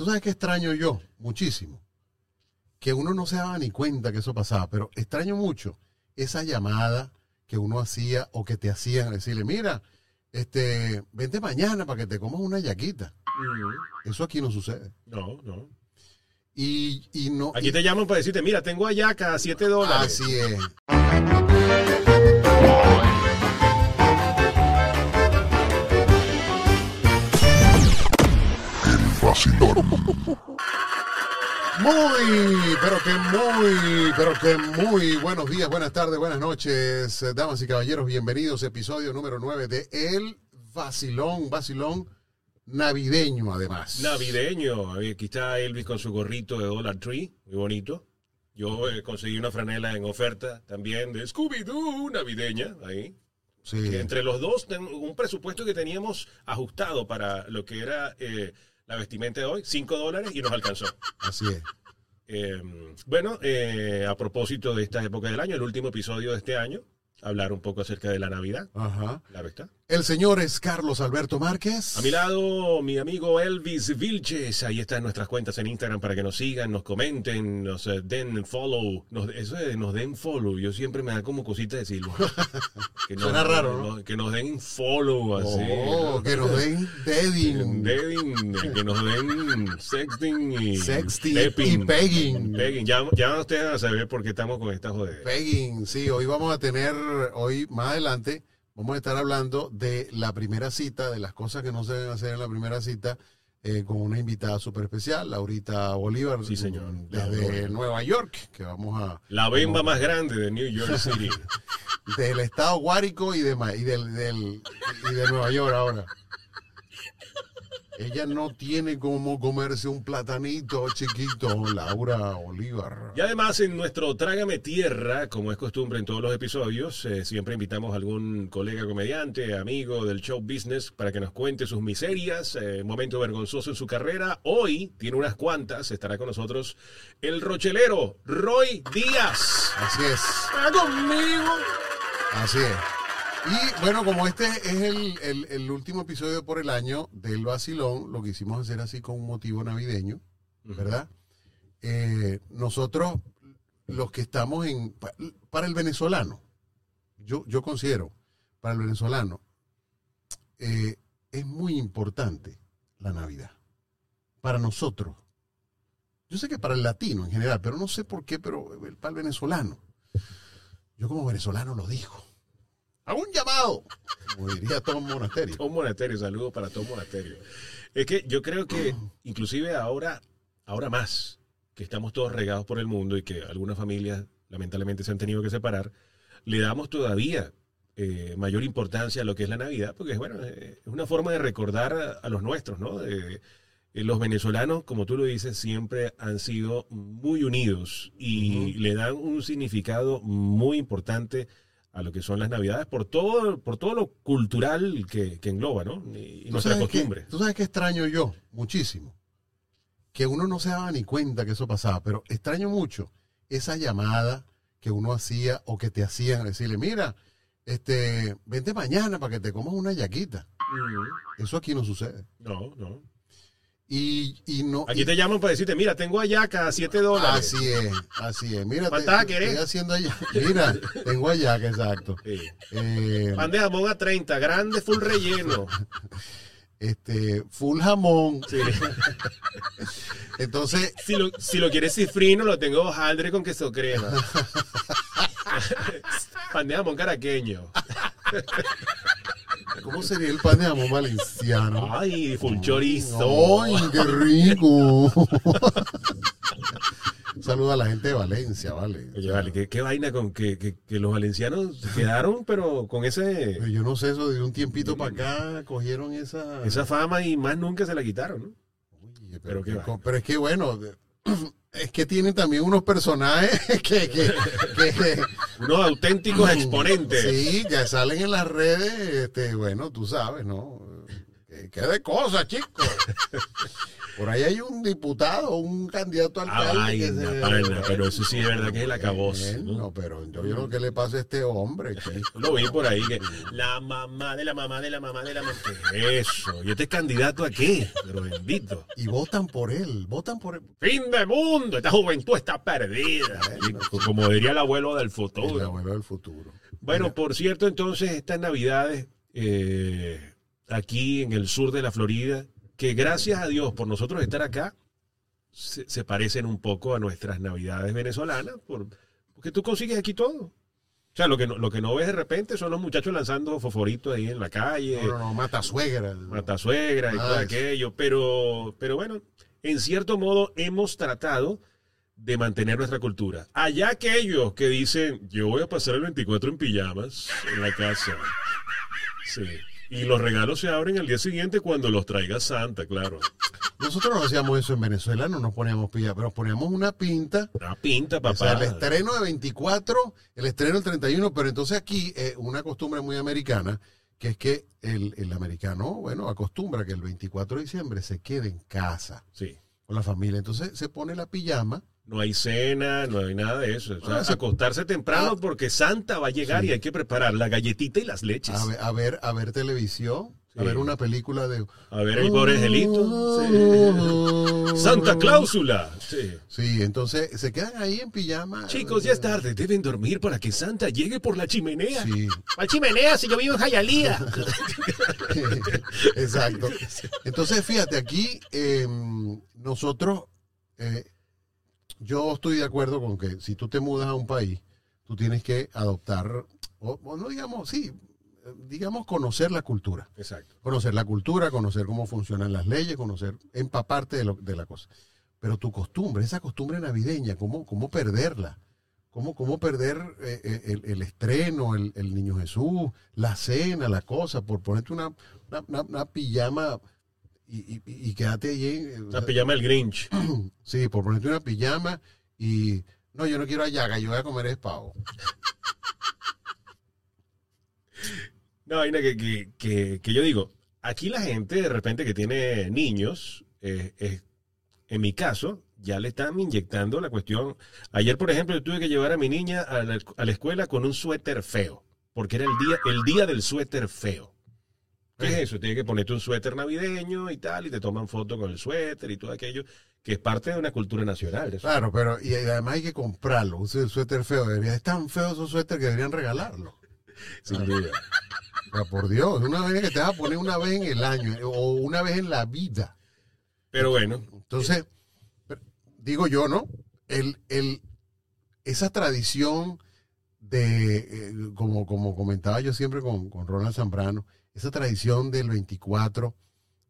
tú sabes que extraño yo muchísimo. Que uno no se daba ni cuenta que eso pasaba, pero extraño mucho esa llamada que uno hacía o que te hacían decirle, mira, este, vente mañana para que te comas una yaquita. Eso aquí no sucede. No, no. Y, y no. Aquí y- te llaman para decirte, mira, tengo ayaca a 7 dólares. Así es. Muy, pero que muy, pero que muy buenos días, buenas tardes, buenas noches, eh, damas y caballeros, bienvenidos, episodio número 9 de El Vacilón, Vacilón navideño además. Navideño. Aquí está Elvis con su gorrito de Dollar Tree, muy bonito. Yo eh, conseguí una franela en oferta también de Scooby-Doo navideña, ahí. Sí. Entre los dos, un presupuesto que teníamos ajustado para lo que era eh, la vestimenta de hoy, 5 dólares y nos alcanzó. Así es. Eh, bueno, eh, a propósito de esta época del año, el último episodio de este año, hablar un poco acerca de la Navidad, Ajá. claro está. El señor es Carlos Alberto Márquez. A mi lado, mi amigo Elvis Vilches. Ahí están nuestras cuentas en Instagram para que nos sigan, nos comenten, nos eh, den follow. Nos, eso de nos den follow, yo siempre me da como cosita decirlo. Que nos, Suena raro, ¿no? nos- Que nos den follow, así. Oh, que nos den deading, Dating, que nos den sexting y sexting pepping. y pegging. Pegging. Ya, ya ustedes van a saber por qué estamos con esta joder. Pegging, sí, hoy vamos a tener, hoy más adelante, vamos a estar hablando de la primera cita, de las cosas que no se deben hacer en la primera cita, eh, con una invitada súper especial, Laurita Bolívar, Sí, señor. mm, desde. Nueva York, que vamos a... La bemba más grande de New York City. Del estado Guárico y de, y del, del- y de Nueva York ahora. Ella no tiene como comerse un platanito chiquito, Laura Bolívar. Y además en nuestro Trágame Tierra, como es costumbre en todos los episodios, eh, siempre invitamos a algún colega comediante, amigo del show business, para que nos cuente sus miserias, eh, momento vergonzoso en su carrera. Hoy tiene unas cuantas, estará con nosotros el rochelero Roy Díaz. Así es. ¡Está conmigo! Así es. Y bueno, como este es el, el- el último episodio por el año del vacilón, lo quisimos hacer así con un motivo navideño, ¿verdad? Eh, nosotros, los que estamos en, pa- para el venezolano, yo, yo considero, para el venezolano, eh, es muy importante la Navidad. Para nosotros. Yo sé que para el latino en general, pero no sé por qué, pero eh, para el venezolano. Yo como venezolano lo digo. A un llamado, como diría Tom Monasterio. Tom Monasterio, saludos para Tom Monasterio. Es que yo creo que inclusive ahora, ahora más, que estamos todos regados por el mundo y que algunas familias lamentablemente se han tenido que separar, le damos todavía eh, mayor importancia a lo que es la Navidad, porque bueno, eh, es una forma de recordar a, a los nuestros, ¿no? Eh, eh, los venezolanos, como tú lo dices, siempre han sido muy unidos y le dan un significado muy importante a lo que son las navidades por todo por todo lo cultural que, que engloba, ¿no? Y, y ¿Tú nuestra sabes qué- costumbre. Tú sabes que extraño yo muchísimo. Que uno no se daba ni cuenta que eso pasaba, pero extraño mucho esa llamada que uno hacía o que te hacían decirle, mira, este, vente mañana para que te comas una yaquita. Eso aquí no sucede. No, no. Y, y no. Aquí y- te llaman para decirte, mira, tengo ayaca a 7 dólares. Así es, así es. Mira, te, haciendo allá. Mira, tengo allá, que exacto. Sí. Eh, Pan de jamón a 30, grande, full relleno. este, full jamón. Sí. Entonces, Si lo, si lo quieres cifrino, lo tengo hojaldre con queso crema. Pan de jamón caraqueño. ¿Cómo sería el pan de jamón valenciano? Ay, full chorizo. ¡Ay, qué rico! Saluda a la gente de Valencia, ¿vale? Oye, vale, ¿qué, qué vaina con que, que- que los valencianos quedaron, pero con ese, Pero Yo no sé, eso de un tiempito para acá cogieron esa... esa fama y más nunca se la quitaron, ¿no? Oye, pero pero, que- pero es que bueno, es que tienen también unos personajes que... que, que- Unos auténticos exponentes. Sí, que salen en las redes, este, bueno, tú sabes, ¿no? Que, ¿Qué de cosas, chicos? Por ahí hay un diputado, un candidato a alcalde. Ay, que se- pero eso sí es verdad que es el acabose. Bueno, ¿no? pero yo, sé qué le pasa a este hombre. Lo vi por ahí que la mamá de la mamá de la mamá de la mamá. ¿Qué es eso? ¿Y este es candidato a qué? Pero bendito. Y votan por él, votan por él. Fin de mundo, esta juventud está perdida. Como diría el abuelo del El futuro. abuelo del futuro. Bueno, por cierto, entonces estas navidades eh, aquí en el sur de la Florida, que gracias a Dios por nosotros estar acá, se, se parecen un poco a nuestras navidades venezolanas, por- porque tú consigues aquí todo. O sea, lo que, no, lo que no ves de repente son los muchachos lanzando fosforitos ahí en la calle, No, no, no, mata suegra. matasuegra y Ah, todo aquello, pero, pero bueno, en cierto modo hemos tratado de mantener nuestra cultura. Allá aquellos que dicen, yo voy a pasar el 24 en pijamas en la casa. Sí. Y los regalos se abren al día siguiente cuando los traiga Santa, claro. Nosotros no hacíamos eso en Venezuela, no nos poníamos pilla, pero nos poníamos una pinta. La pinta, O sea, papá. el estreno de 24, el estreno del 31, pero entonces aquí eh, una costumbre muy americana, que es que el, el americano, bueno, acostumbra que el 24 de diciembre se quede en casa Sí. con la familia. Entonces se pone la pijama. No hay cena, no hay nada de eso. O sea, Ah, acostarse temprano Ah. porque Santa va a llegar Sí. y hay que preparar la galletita y las leches. a ver, a ver, a ver televisión, a ver una película de... A ver el pobre angelito. Sí. Santa Cláusula. Sí. Sí, entonces se quedan ahí en pijama. Chicos, ya es tarde. Deben dormir para que Santa llegue por la chimenea. Sí, ¿Cuál chimenea si yo vivo en Jayalía? exacto. Entonces, fíjate, aquí eh, nosotros, eh, yo estoy de acuerdo con que si tú te mudas a un país, tú tienes que adoptar, o, o no digamos, sí, digamos conocer la cultura. Exacto. Conocer la cultura, conocer cómo funcionan las leyes, conocer, empaparte de, lo- de la cosa. Pero tu costumbre, esa costumbre navideña, ¿cómo, cómo perderla? ¿Cómo, cómo perder eh, eh, el, el estreno, el, el Niño Jesús, la cena, la cosa, por ponerte una, una, una- una pijama y, y- y quédate allí? eh, sea, pijama del Grinch. sí, por ponerte una pijama y... No, yo no quiero allaga, yo voy a comer es pavo. No, vaina que, que, que, que yo digo, aquí la gente de repente que tiene niños, eh, eh, en mi caso, ya le están inyectando la cuestión. Ayer, por ejemplo, yo tuve que llevar a mi niña a la, a la escuela con un suéter feo, porque era el día, el día del suéter feo. ¿Qué es eso? Tienes que ponerte un suéter navideño y tal, y te toman foto con el suéter y todo aquello, que es parte de una cultura nacional. eso. Claro, pero y además hay que comprarlo. Un suéter feo. Es tan feo esos suéteres que deberían regalarlo. Sin duda. Por Dios, una vez que te vas a poner una vez en el año eh, o una vez en la vida. Pero bueno, Entonces, digo yo, ¿no? El, el, esa tradición de, eh, como, como comentaba yo siempre con, con Ronald Zambrano, esa tradición del 24,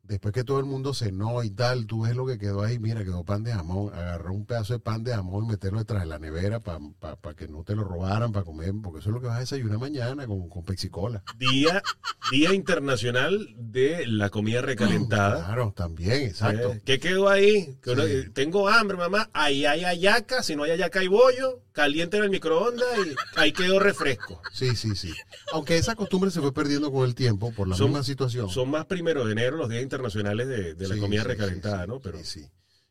después que todo el mundo cenó y tal, tú ves lo que quedó ahí, mira, quedó pan de jamón, agarró un pedazo de pan de jamón y meterlo detrás de la nevera para que no te lo robaran, para comer, porque eso es lo que vas a desayunar mañana con, con pexicola. día, día internacional de la comida recalentada. Claro, también, exacto. Eh, ¿Qué quedó ahí? Que uno- Sí. Tengo hambre, mamá. Ahí hay ayaca. Si no hay ayaca, hay bollo. Caliente en el microondas y ahí quedó refresco. Sí, sí, sí. Aunque esa costumbre se fue perdiendo con el tiempo por la Son- misma situación. Son más primero de enero los días internacionales de, de la Sí, comida sí, recalentada, sí, ¿no? Pero sí, sí.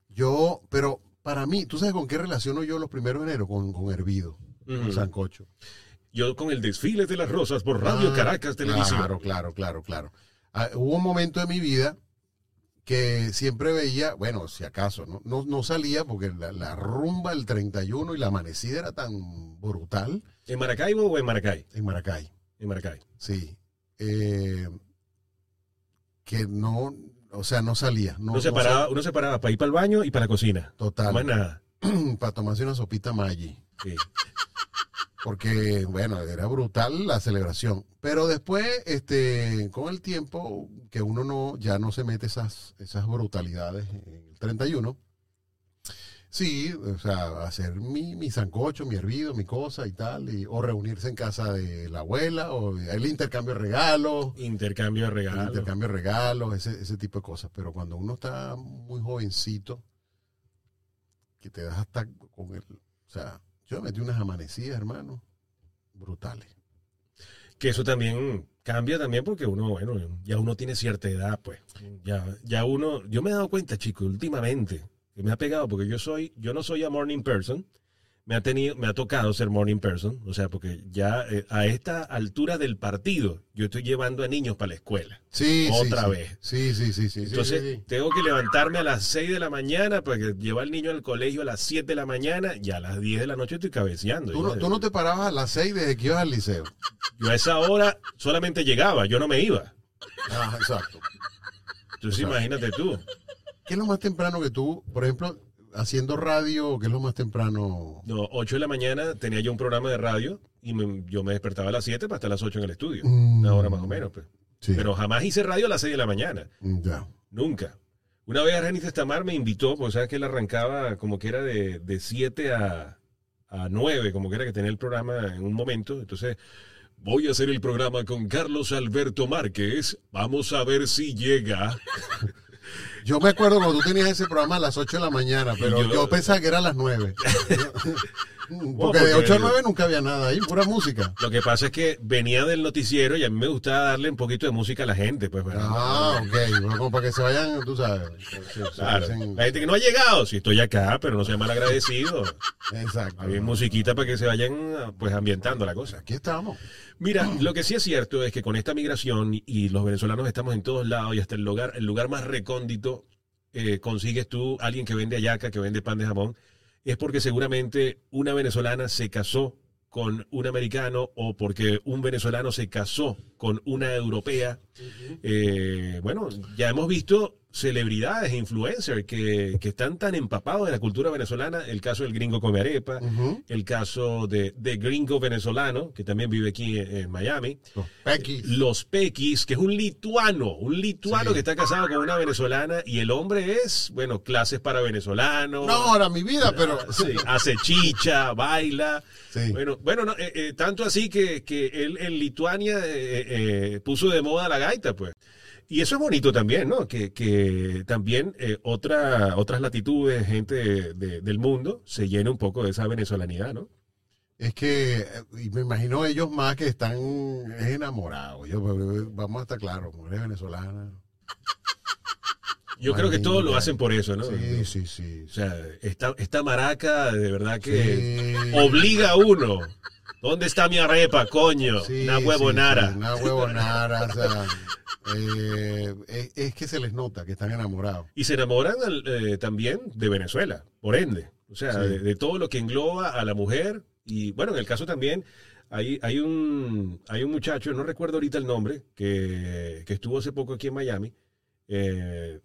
Yo, pero para mí, ¿tú sabes con qué relaciono yo los primeros de enero? Con, con hervido, con sancocho. yo con el desfile de las rosas por Radio Ah, Caracas Televisión. Claro, claro, claro, claro. Ah, hubo un momento de mi vida que siempre veía, bueno, si acaso, no, no, no salía porque la, la rumba el 31 y la amanecida era tan brutal ¿En Maracaibo o en Maracay? en Maracay. En Maracay. Sí. Eh, que no, o sea, no salía. No, Uno se no paraba, uno se paraba para ir para el baño y para la cocina. Total. Más nada. para tomarse una sopita Maggi. Sí. Porque, bueno, era brutal la celebración. Pero después, este, con el tiempo, que uno no, ya no se mete esas, esas brutalidades en el 31. Sí, o sea, hacer mi, mi sancocho, mi hervido, mi cosa y tal, y, o reunirse en casa de la abuela, o el intercambio de regalos, Intercambio de regalos. intercambio de regalos, ese, ese tipo de cosas. Pero cuando uno está muy jovencito, que te das hasta con el, o sea, yo me metí unas amanecidas, hermano, brutales. Que eso también cambia también porque uno, bueno, ya uno tiene cierta edad, pues. Ya, ya uno, yo me he dado cuenta, chicos, últimamente, que me ha pegado porque yo soy, yo no soy a morning person, me ha tenido, me ha tocado ser morning person, o sea, porque ya eh, a esta altura del partido yo estoy llevando a niños para la escuela. Sí, sí, Otra sí. vez. Sí, sí, sí, sí. Entonces, sí, sí. tengo que levantarme a las 6 de la mañana para que llevar al niño al colegio a las 7 de la mañana y a las 10 de la noche estoy cabeceando. Tú no, tú no te parabas a las seis desde que ibas al liceo. Yo a esa hora solamente llegaba, yo no me iba. Ah, exacto. Entonces, Exacto. imagínate tú. ¿Qué es lo más temprano que tú, por ejemplo, haciendo radio, qué es lo más temprano? No, 8 de la mañana tenía yo un programa de radio y me- yo me despertaba a las 7 para estar a las 8 en el estudio. Mm. Una hora más o menos. Pues. Sí. Pero jamás hice radio a las 6 de la mañana. Mm, Ya. Nunca. Una vez Argenis Estamar me invitó, porque sabes que él arrancaba como que era de, de 7 a, a 9, como que era que tenía el programa en un momento. Entonces, voy a hacer el programa con Carlos Alberto Márquez. Vamos a ver si llega. Yo me acuerdo cuando tú tenías ese programa a las 8 de la mañana, pero yo- yo, pensaba que era a las 9. porque, porque- de 8 a 9 nunca había nada ahí, pura música. Lo que pasa es que venía del noticiero y a mí me gustaba darle un poquito de música a la gente. Pues, ¿verdad? Ah, ok. Bueno, como para que se vayan, tú sabes. se- se Claro. La gente que no ha llegado, si estoy acá, pero no sea mal agradecido. Exacto. Hay musiquita para que se vayan pues ambientando la cosa. Aquí estamos. Mira, lo que sí es cierto es que con esta migración y- y los venezolanos estamos en todos lados y hasta el lugar, el lugar más recóndito eh, consigues tú alguien que vende ayaca, que vende pan de jamón, es porque seguramente una venezolana se casó con un americano o porque un venezolano se casó con una europea. Eh, bueno, ya hemos visto celebridades e influencers que, que están tan empapados de la cultura venezolana. El caso del gringo come arepa, el caso de, de gringo venezolano, que también vive aquí en, en Miami. Los pequis. Los Pequis, que es un lituano, un lituano Sí. que está casado con una venezolana y el hombre es, bueno, clases para venezolanos. No, ahora mi vida, pero. Sí, hace chicha, baila. Sí. Bueno, bueno no, eh, eh, tanto así que, que él en Lituania eh, eh, puso de moda la gaita, pues. Y eso es bonito también, ¿no? Que, que también eh, otra, otras latitudes, gente de- de- del mundo, se llene un poco de esa venezolanidad, ¿no? Es que, eh, y me imagino ellos más que están enamorados. Pero vamos a estar claros, mujeres venezolanas. Yo creo que todos lo hacen por eso, ¿no? Sí, sí, sí. O sea, esta, esta maraca de verdad que Sí. obliga a uno. ¿Dónde está mi arepa, coño? Sí, Una huevonara. sí, una huevonara, o sea, eh, es, es que se les nota que están enamorados. Y se enamoran eh, también de Venezuela, por ende. O sea, de todo lo que engloba a la mujer. Y bueno, en el caso también, hay, hay, un, hay un muchacho, no recuerdo ahorita el nombre, que, que estuvo hace poco aquí en Miami. Eh,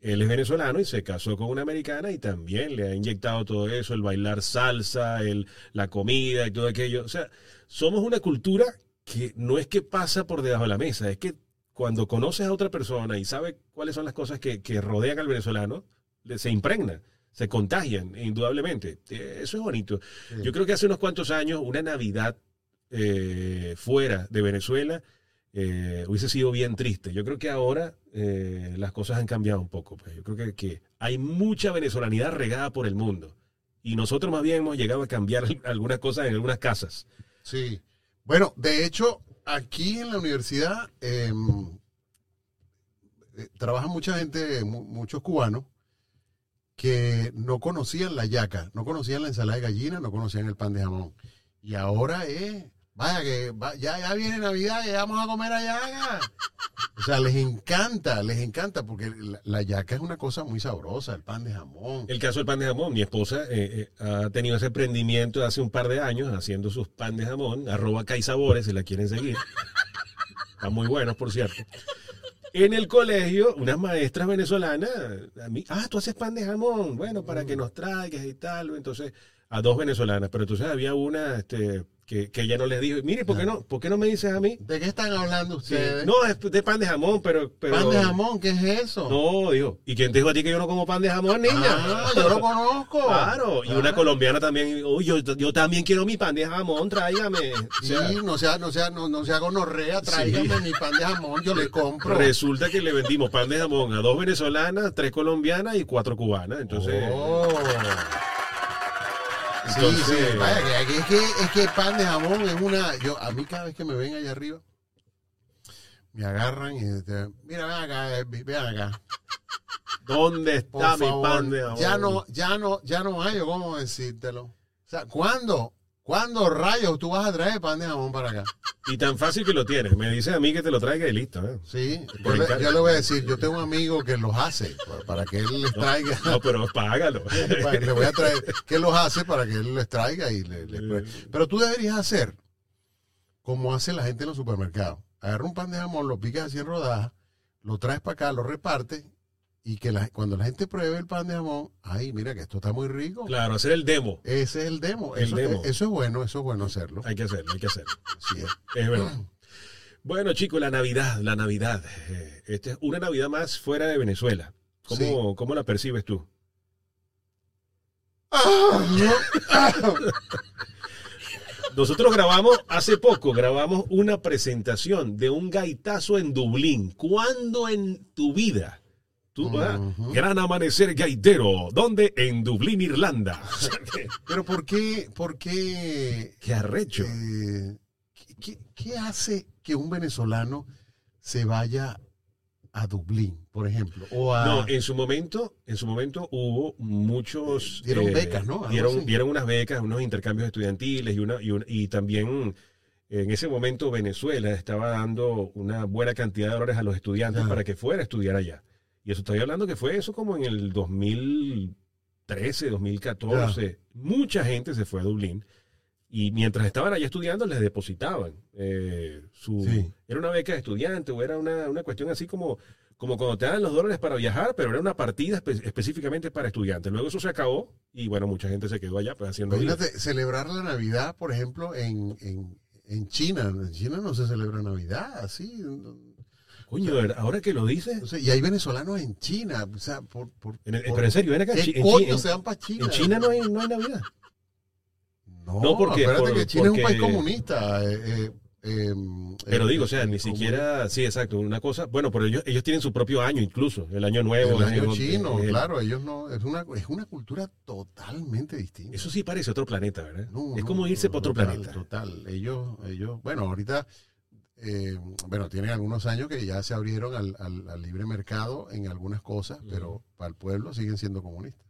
él es venezolano y se casó con una americana y también le ha inyectado todo eso, el bailar salsa, el, la comida y todo aquello. O sea, somos una cultura que no es que pasa por debajo de la mesa, es que cuando conoces a otra persona y sabes cuáles son las cosas que, que rodean al venezolano, se impregna, se contagian, indudablemente. Eh, Eso es bonito. Sí. Yo creo que hace unos cuantos años, una Navidad eh, fuera de Venezuela eh, hubiese sido bien triste. Yo creo que ahora eh, las cosas han cambiado un poco. Pues. Yo creo que, hay mucha venezolanidad regada por el mundo. Y nosotros más bien hemos llegado a cambiar algunas cosas en algunas casas. Sí. Bueno, de hecho, aquí en la universidad eh, eh, trabaja mucha gente, mu- muchos cubanos, que no conocían la yaca, no conocían la ensalada de gallina, no conocían el pan de jamón. Y ahora es, vaya que va- ya, ya viene Navidad, ya vamos a comer ayaca. O sea, les encanta, les encanta, porque la, la yaca es una cosa muy sabrosa, el pan de jamón. El caso del pan de jamón, mi esposa eh, eh, ha tenido ese emprendimiento hace un par de años haciendo sus pan de jamón, arroba Caisabores, si la quieren seguir. Están muy buenos, por cierto. En el colegio, unas maestras venezolanas, a mí, ah, tú haces pan de jamón, bueno, para que nos traigas y tal. Entonces, a dos venezolanas, pero entonces había una este, que, que ella no les dijo, mire, ¿por qué no, ¿por qué no me dices a mí? ¿De qué están hablando Sí, ustedes? no, es de pan de jamón, pero... pero pan de jamón, ¿qué es eso? No, dijo, ¿y quién te dijo a ti que yo no como pan de jamón, niña? Ah, yo lo conozco. Claro, y una colombiana también, "Uy, yo, yo también quiero mi pan de jamón, tráigame. O sea, Sí, no sea, no sea, no, no sea gonorrea, tráigame mi pan de jamón, yo le compro. resulta que le vendimos pan de jamón a dos venezolanas, tres colombianas y cuatro cubanas. Entonces, Oh. Entonces- sí, vaya, es que es que el pan de jamón es una, yo a mí cada vez que me ven allá arriba, me agarran y mira, ven acá, eh, ven acá. ¿Dónde Por está mi favor, pan de jamón? ya no, ya no, ya no hay cómo decírtelo. O sea, ¿cuándo? ¿Cuándo rayos tú vas a traer pan de jamón para acá? Y tan fácil que lo tienes. Me dices a mí que te lo traiga y listo. ¿eh? Sí, yo le, encargo. yo le voy a decir, yo tengo un amigo que los hace para- que él les traiga. No, pero págalo. Le voy a traer que los hace para que él les traiga y le, le- pero tú deberías hacer como hace la gente en los supermercados agarra un pan de jamón lo picas así en rodajas lo traes para acá lo repartes y que la- cuando la gente pruebe el pan de jamón ay mira que esto está muy rico Claro, hacer el demo. ese es el demo El eso, demo. eso es bueno eso es bueno hacerlo Hay que hacerlo, hay que hacerlo. Así es. Es verdad. Bueno, chicos, la Navidad, la Navidad. Eh, Esta es una Navidad más fuera de Venezuela. ¿Cómo, Sí. ¿cómo la percibes tú? Nosotros grabamos, hace poco, grabamos una presentación de un gaitazo en Dublín. ¿Cuándo en tu vida? Tú, Ujú. Gran amanecer gaitero. ¿Dónde? En Dublín, Irlanda. Pero por qué por qué Qué arrecho. Eh, ¿qué, hace que un venezolano se vaya a Dublín, por ejemplo? O a, No, en su momento, en su momento hubo muchos Dieron eh, becas, ¿no? Algo Dieron, así. dieron unas becas, unos intercambios estudiantiles y una, y, una- y también en ese momento Venezuela estaba dando una buena cantidad de dólares a los estudiantes para que fuera a estudiar allá. Y eso estoy hablando que fue eso como en el 2013, 2014. Mucha gente se fue a Dublín. Y mientras estaban allá estudiando, les depositaban eh, su... Sí. Era una beca de estudiante o era una, una cuestión así como, como cuando te dan los dólares para viajar, pero era una partida espe- específicamente para estudiantes. Luego eso se acabó y bueno, mucha gente se quedó allá pues haciendo. Imagínate, celebrar la Navidad, por ejemplo, en, en, en China. En China no se celebra Navidad, así. Coño, ahora que lo dices, No sé, y hay venezolanos en China. O sea, por, por, en el- por- pero en serio, ven acá, en, ¿qué Chi- en Chi- coño en- se van para China? en China no hay, no hay Navidad. No, No, porque- acuérdate por- que China es un país comunista. eh, eh, eh, Pero eh, digo, o sea, eh, ni siquiera, sí, exacto, una cosa, bueno, pero ellos, ellos tienen su propio año incluso, el año nuevo. El año el- chino, el- claro, ellos no, es una, es una cultura totalmente distinta. Eso sí parece otro planeta, ¿verdad? No, es no, como irse no, para otro total, planeta. Total, ellos, ellos, bueno, ahorita, eh, bueno, tienen algunos años que ya se abrieron al, al- al libre mercado en algunas cosas, pero para el pueblo siguen siendo comunistas.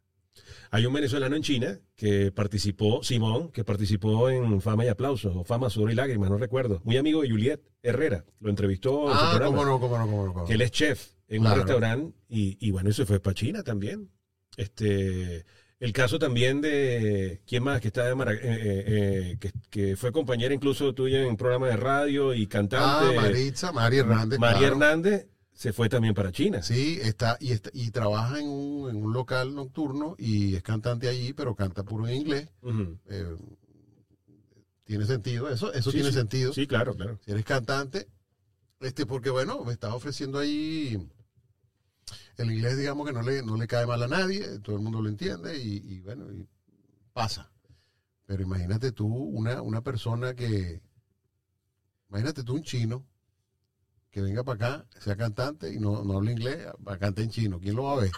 Hay un venezolano en China que participó, Simón, que participó en Fama y Aplausos, o Fama, Sudor y Lágrimas, no recuerdo. Muy amigo de Juliet Herrera, lo entrevistó en su Ah, cómo no, cómo no, cómo no. cómo no. que él es chef en Claro. un restaurante y, y bueno, eso fue para China también. Este, el caso también de, ¿quién más? Que está de Mara- eh, eh, eh, que, que fue compañera incluso tuya en programa de radio y Ah, cantante. Maritza, María Hernández. María claro. Hernández se fue también para China. Sí, está y, está y trabaja en un, en un local nocturno y es cantante allí, pero canta puro en inglés. Eh, tiene sentido, eso, eso Sí, tiene sí. sentido. Sí, claro, claro. si eres cantante, este, porque bueno, me estás ofreciendo ahí el inglés, digamos que no le, no le cae mal a nadie, todo el mundo lo entiende y, y bueno, y pasa. Pero imagínate tú, una, una persona que, imagínate tú un chino que venga para acá, sea cantante y no, no habla inglés, va a cantar en chino. ¿Quién lo va a ver?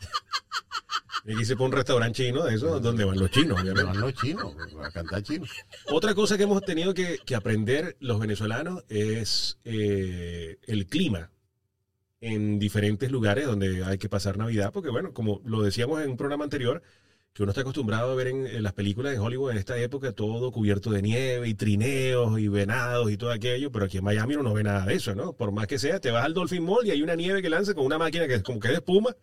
Y se pone un restaurante chino de eso, donde van los chinos, No obviamente. van los chinos, a cantar chino. Otra cosa que hemos tenido que, que aprender los venezolanos es eh, el clima en diferentes lugares donde hay que pasar Navidad, porque bueno, como lo decíamos en un programa anterior, que uno está acostumbrado a ver en, en las películas de Hollywood en esta época todo cubierto de nieve y trineos y venados y todo aquello, pero aquí en Miami uno no ve nada de eso, ¿no? Por más que sea, te vas al Dolphin Mall y hay una nieve que lanza con una máquina que es como que de espuma,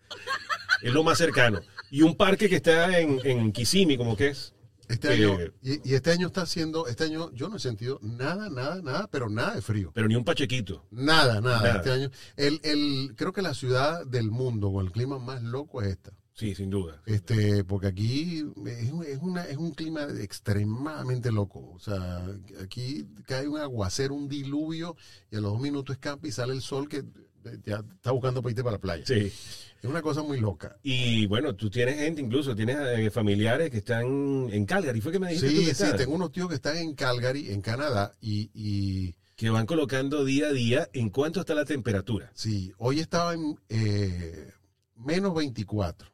es lo más cercano. Y un parque que está en, en Kissimmee, como que es. Este Eh, año, y, y este año está haciendo, este año yo no he sentido nada, nada, nada, pero nada de frío. Pero ni un pachequito. Nada, nada, Nada. Este año. El, el, creo que la ciudad del mundo con el clima más loco es esta. Sí, sin duda. Este, porque aquí es, un- es una, es un clima extremadamente loco. O sea, aquí cae un aguacero, un diluvio, y a los dos minutos escapa y sale el sol que ya está buscando para irte para la playa. Sí. Es una cosa muy loca. Y bueno, tú tienes gente, incluso tienes eh, familiares que están en Calgary. ¿Fue que me dijiste tú Sí, que sí, tengo unos tíos que están en Calgary, en Canadá, y, y Que van colocando día a día en cuánto está la temperatura. sí, hoy estaba en eh, menos 24.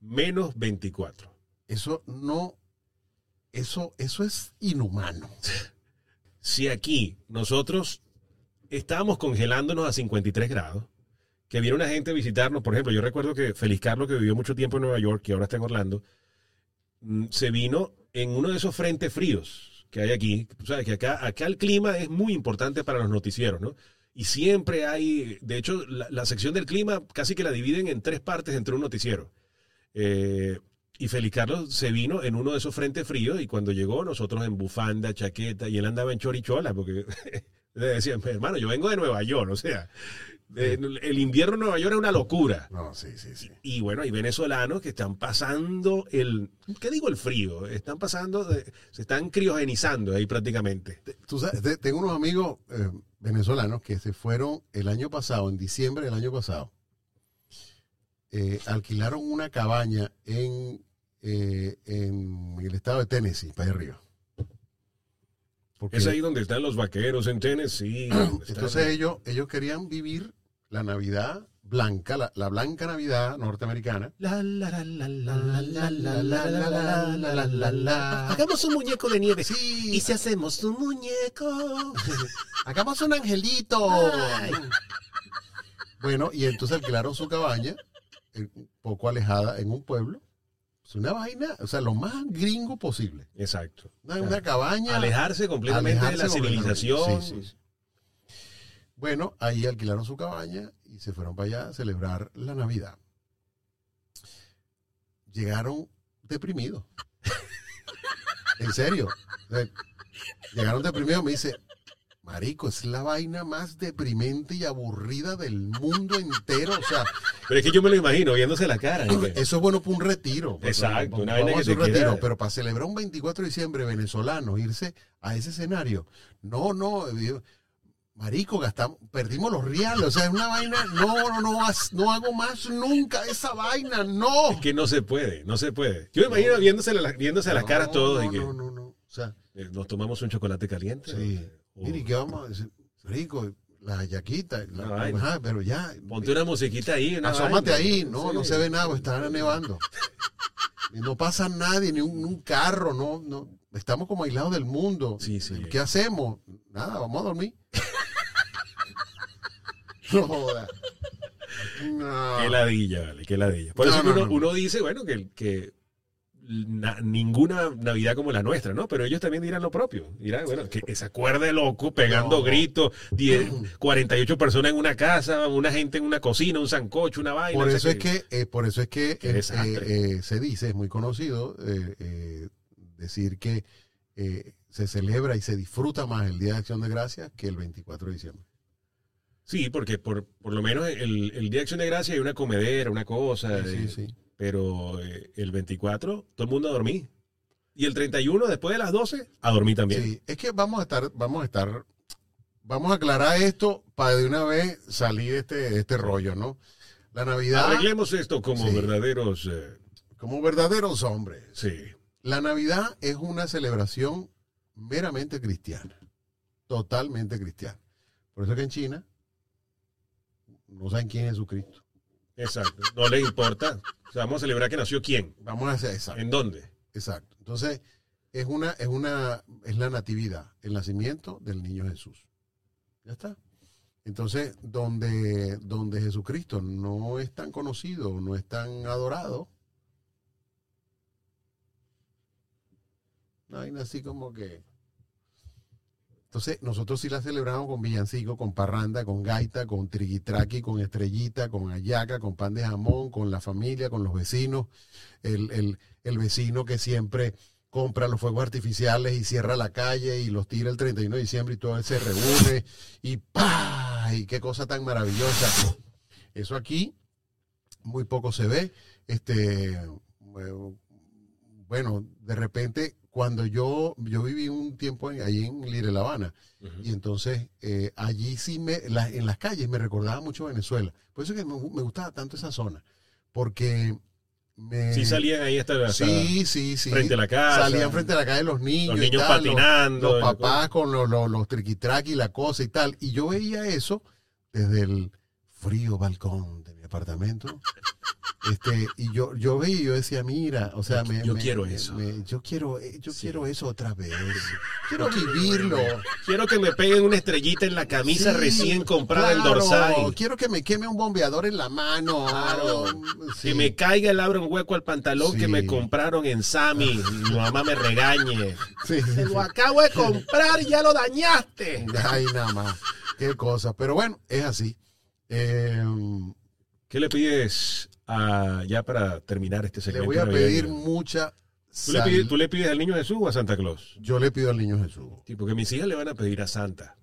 Menos 24. Eso no, eso, eso es inhumano. Si aquí nosotros estábamos congelándonos a 53 grados, que viene una gente a visitarnos. Por ejemplo, yo recuerdo que Feliz Carlos, que vivió mucho tiempo en Nueva York y ahora está en Orlando, mm, se vino en uno de esos frentes fríos que hay aquí. Sabes que acá, acá el clima es muy importante para los noticieros, ¿no? Y siempre hay, de hecho, la, sección del clima casi que la dividen en tres partes entre un noticiero. Eh, y Félix Carlos se vino en uno de esos frentes fríos y cuando llegó nosotros en bufanda, chaqueta y él andaba en chorichola porque le decían, hermano, yo vengo de Nueva York, o sea, eh, el invierno en Nueva York es una locura. No, sí, sí, sí. Y bueno, hay venezolanos que están pasando el, ¿qué digo el frío? Están pasando, de- se están criogenizando ahí prácticamente. Tú sabes, te- tengo unos amigos eh, venezolanos que se fueron el año pasado, en diciembre del año pasado. Eh, alquilaron una cabaña en, eh, en el estado de Tennessee, para arriba. Porque... Es ahí donde están los vaqueros en Tennessee. Entonces ellos, ellos querían vivir la Navidad blanca, la, blanca Navidad norteamericana. Hagamos un muñeco de nieve. Sí. Y si hacemos un muñeco. Hagamos un angelito. Bueno, y entonces alquilaron su cabaña, poco alejada, en un pueblo es una vaina, o sea, lo más gringo posible. Exacto. Una, una cabaña. Alejarse completamente de la civilización. Sí, sí, sí. Bueno, ahí alquilaron su cabaña y se fueron para allá a celebrar la Navidad. Llegaron deprimidos. en serio. O sea, llegaron deprimidos. Me dice, Marico, es la vaina más deprimente y aburrida del mundo entero. O sea, Pero es que yo me lo imagino viéndose la cara. ¿no? eso es bueno para un retiro. porque Exacto, una vaina que te un retiro, pero para celebrar un 24 de diciembre venezolano, irse a ese escenario. No, no, eh, marico, gastamos, perdimos los reales. O sea, es una vaina, no, no, no, no hago más nunca esa vaina, no. Es que no se puede, no se puede. Yo me imagino viéndose, la- viéndose a las caras todos no, y que No, no, no. O sea, eh, nos tomamos un chocolate caliente. sí. Mire, ¿qué vamos a decir? Marico, la yaquita, la- ajá, pero ya. Ponte una musiquita ahí. una Asómate vaina. ahí, no, Sí. no se ve nada, pues, está nevando. Y no pasa nadie, ni un, carro, no, no. Estamos como aislados del mundo. Sí, sí. ¿Qué hacemos? Nada, vamos a dormir. no joda. No. Qué ladilla, vale, qué ladilla. Por No, eso no, uno, no. uno dice, bueno, que, que na- ninguna Navidad como la nuestra, ¿no? Pero ellos también dirán lo propio. Dirán, bueno, que esa cuerda de loco, pegando No. gritos, 10, 48 personas en una casa, una gente en una cocina, un sancocho, una vaina. Por eso es que, eh, por eso es que eh, eh, se dice, es muy conocido decir que se celebra y se disfruta más el Día de Acción de Gracias que el 24 de diciembre. Sí, porque por, por lo menos el, el Día de Acción de Gracia hay una comedera, una cosa. Sí, sí, sí. Pero eh, el 24, todo el mundo a dormir. Y el 31, después de las 12, a dormir también. Sí, es que vamos a estar, vamos a estar, vamos a aclarar esto para de una vez salir de este, de este rollo, ¿no? La Navidad, Arreglemos esto como Sí. verdaderos. eh, como verdaderos hombres, sí. la Navidad es una celebración meramente cristiana, totalmente cristiana. Por eso que en China no saben quién es Jesucristo. Exacto. No les importa. O sea, vamos a celebrar que nació quién. Vamos a hacer exacto. ¿En dónde? Exacto. Entonces, es una, es una, es la natividad, el nacimiento del niño Jesús. Ya está. Entonces, donde, donde Jesucristo no es tan conocido, no es tan adorado, no hay así como que. Entonces, nosotros sí la celebramos con villancico, con parranda, con gaita, con triquitraqui, con estrellita, con ayaca, con pan de jamón, con la familia, con los vecinos. El, el, el vecino que siempre compra los fuegos artificiales y cierra la calle y los tira el 31 de diciembre y todo se reúne y ¡pa! Y qué cosa tan maravillosa. Eso aquí muy poco se ve. Este, eh, bueno, de repente, cuando yo, yo viví un tiempo en- ahí en Lire, La Habana, y entonces eh, allí sí me, la- en las calles me recordaba mucho Venezuela. Por eso es que me, me gustaba tanto esa zona, porque me... Sí salían ahí hasta, hasta Sí, sí, sí. frente a la casa. Salían frente a la calle los niños. Los y niños los- patinando. Los, papás con los, los, los triquitraqui y la cosa y tal. Y yo veía eso desde el frío balcón de mi apartamento. Este, y yo, yo veía y yo decía, mira, o sea, Yo- me, yo me- quiero me- eso. yo quiero, eh, yo Sí. quiero eso otra vez. Quiero vivirlo. Quiero que me peguen una estrellita en la camisa Sí, recién comprada en claro, dorsal. Quiero que me queme un bombeador en la mano. Claro. Sí. Que me caiga el abro un hueco al pantalón que me compraron en Sammy y mi mamá me regañe. Sí. lo acabo de comprar y ya lo dañaste. Ay, nada más. Qué cosa. Pero bueno, es así. Eh, ¿Qué le pides a- ya para terminar este le segmento? voy a navideño? pedir mucha ¿Tú le, pides, tú le pides al niño Jesús o a Santa Claus? Yo le pido al niño Jesús. Sí, porque mis hijas le van a pedir a Santa.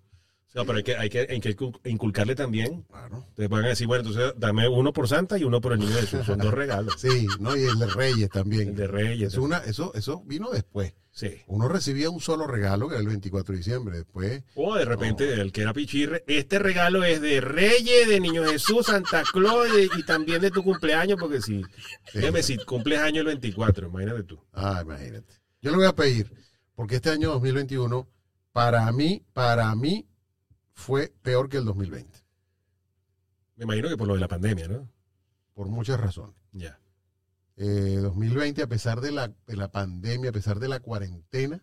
Sea, pero hay que, hay que, hay que inculcarle también. Claro. Te van a decir, bueno, entonces dame uno por Santa y uno por el niño Jesús. Son dos regalos. Sí, ¿no? Y el de Reyes también. El de Reyes. Es una, eso, eso vino después. Sí. Uno recibía un solo regalo, que era el 24 de diciembre. Después, O de repente, el que era pichirre, este regalo es de Reyes, de Niño Jesús, Santa Claus y, y también de tu cumpleaños, porque si, déjame si cumples año el 24, imagínate tú. ah, imagínate. Yo le voy a pedir, porque este año 2021, para mí, para mí, fue peor que el 2020. Me imagino que por lo de la pandemia, ¿no? Por muchas razones. Ya. Eh, 2020, a pesar de la, de la pandemia, a pesar de la cuarentena,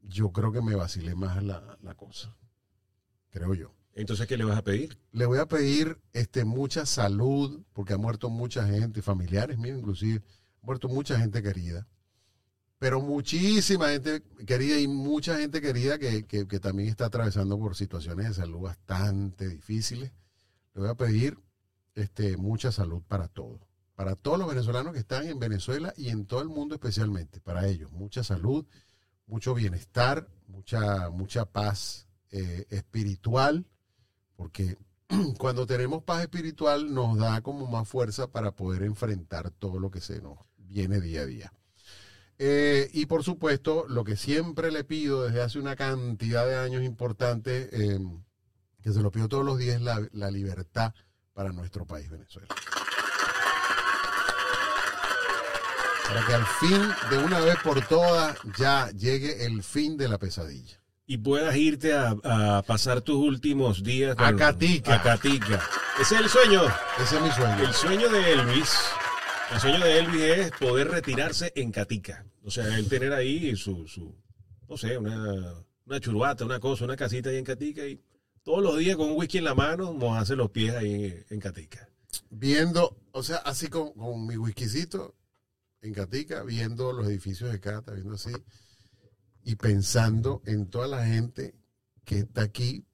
yo creo que me vacilé más la, la cosa. Creo yo. Entonces, ¿qué le vas a pedir? Le voy a pedir este, mucha salud, porque ha muerto mucha gente, familiares míos inclusive, ha muerto mucha gente querida. Pero muchísima gente querida y mucha gente querida que, que- también está atravesando por situaciones de salud bastante difíciles. Le voy a pedir este, mucha salud para todos. Para todos los venezolanos que están en Venezuela y en todo el mundo especialmente. Para ellos, mucha salud, mucho bienestar, mucha, mucha paz eh, espiritual, porque cuando tenemos paz espiritual nos da como más fuerza para poder enfrentar todo lo que se nos viene día a día. Eh, y por supuesto, lo que siempre le pido desde hace una cantidad de años importante, eh, que se lo pido todos los días, es la, la libertad para nuestro país, Venezuela. Para que al fin, de una vez por todas, ya llegue el fin de la pesadilla. Y puedas irte a, a pasar tus últimos días A Catica. A Catica. Ese es el sueño. Ese es mi sueño. El sueño de Elvis. El sueño de Elvis es poder retirarse en Catica. O sea, él tener ahí su, su no sé, una, una churbata, una cosa, una casita ahí en Catica y todos los días con un whisky en la mano mojarse los pies ahí en Catica. viendo, o sea, así con, con mi whiskycito en Catica, viendo los edificios de Cata, viendo así, y pensando en toda la gente que está aquí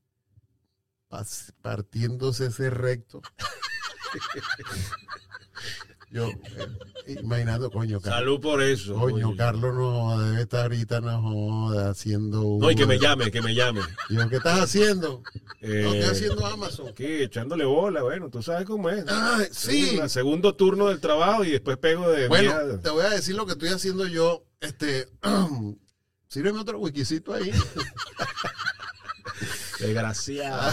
partiéndose ese recto. Yo, eh, imaginando, coño, Carlos. Salud por eso. Coño. Carlos no debe estar ahorita no joda, haciendo No, y que me llame, que me llame. Y yo, ¿qué estás haciendo? Eh, No, estoy haciendo Amazon. ¿Qué? Echándole bola, bueno, tú sabes cómo es. Ah, sí. El segundo turno del trabajo y después pego de Bueno, te voy a decir lo que estoy haciendo yo. Este, sírveme otro wikisito ahí. Desgraciado.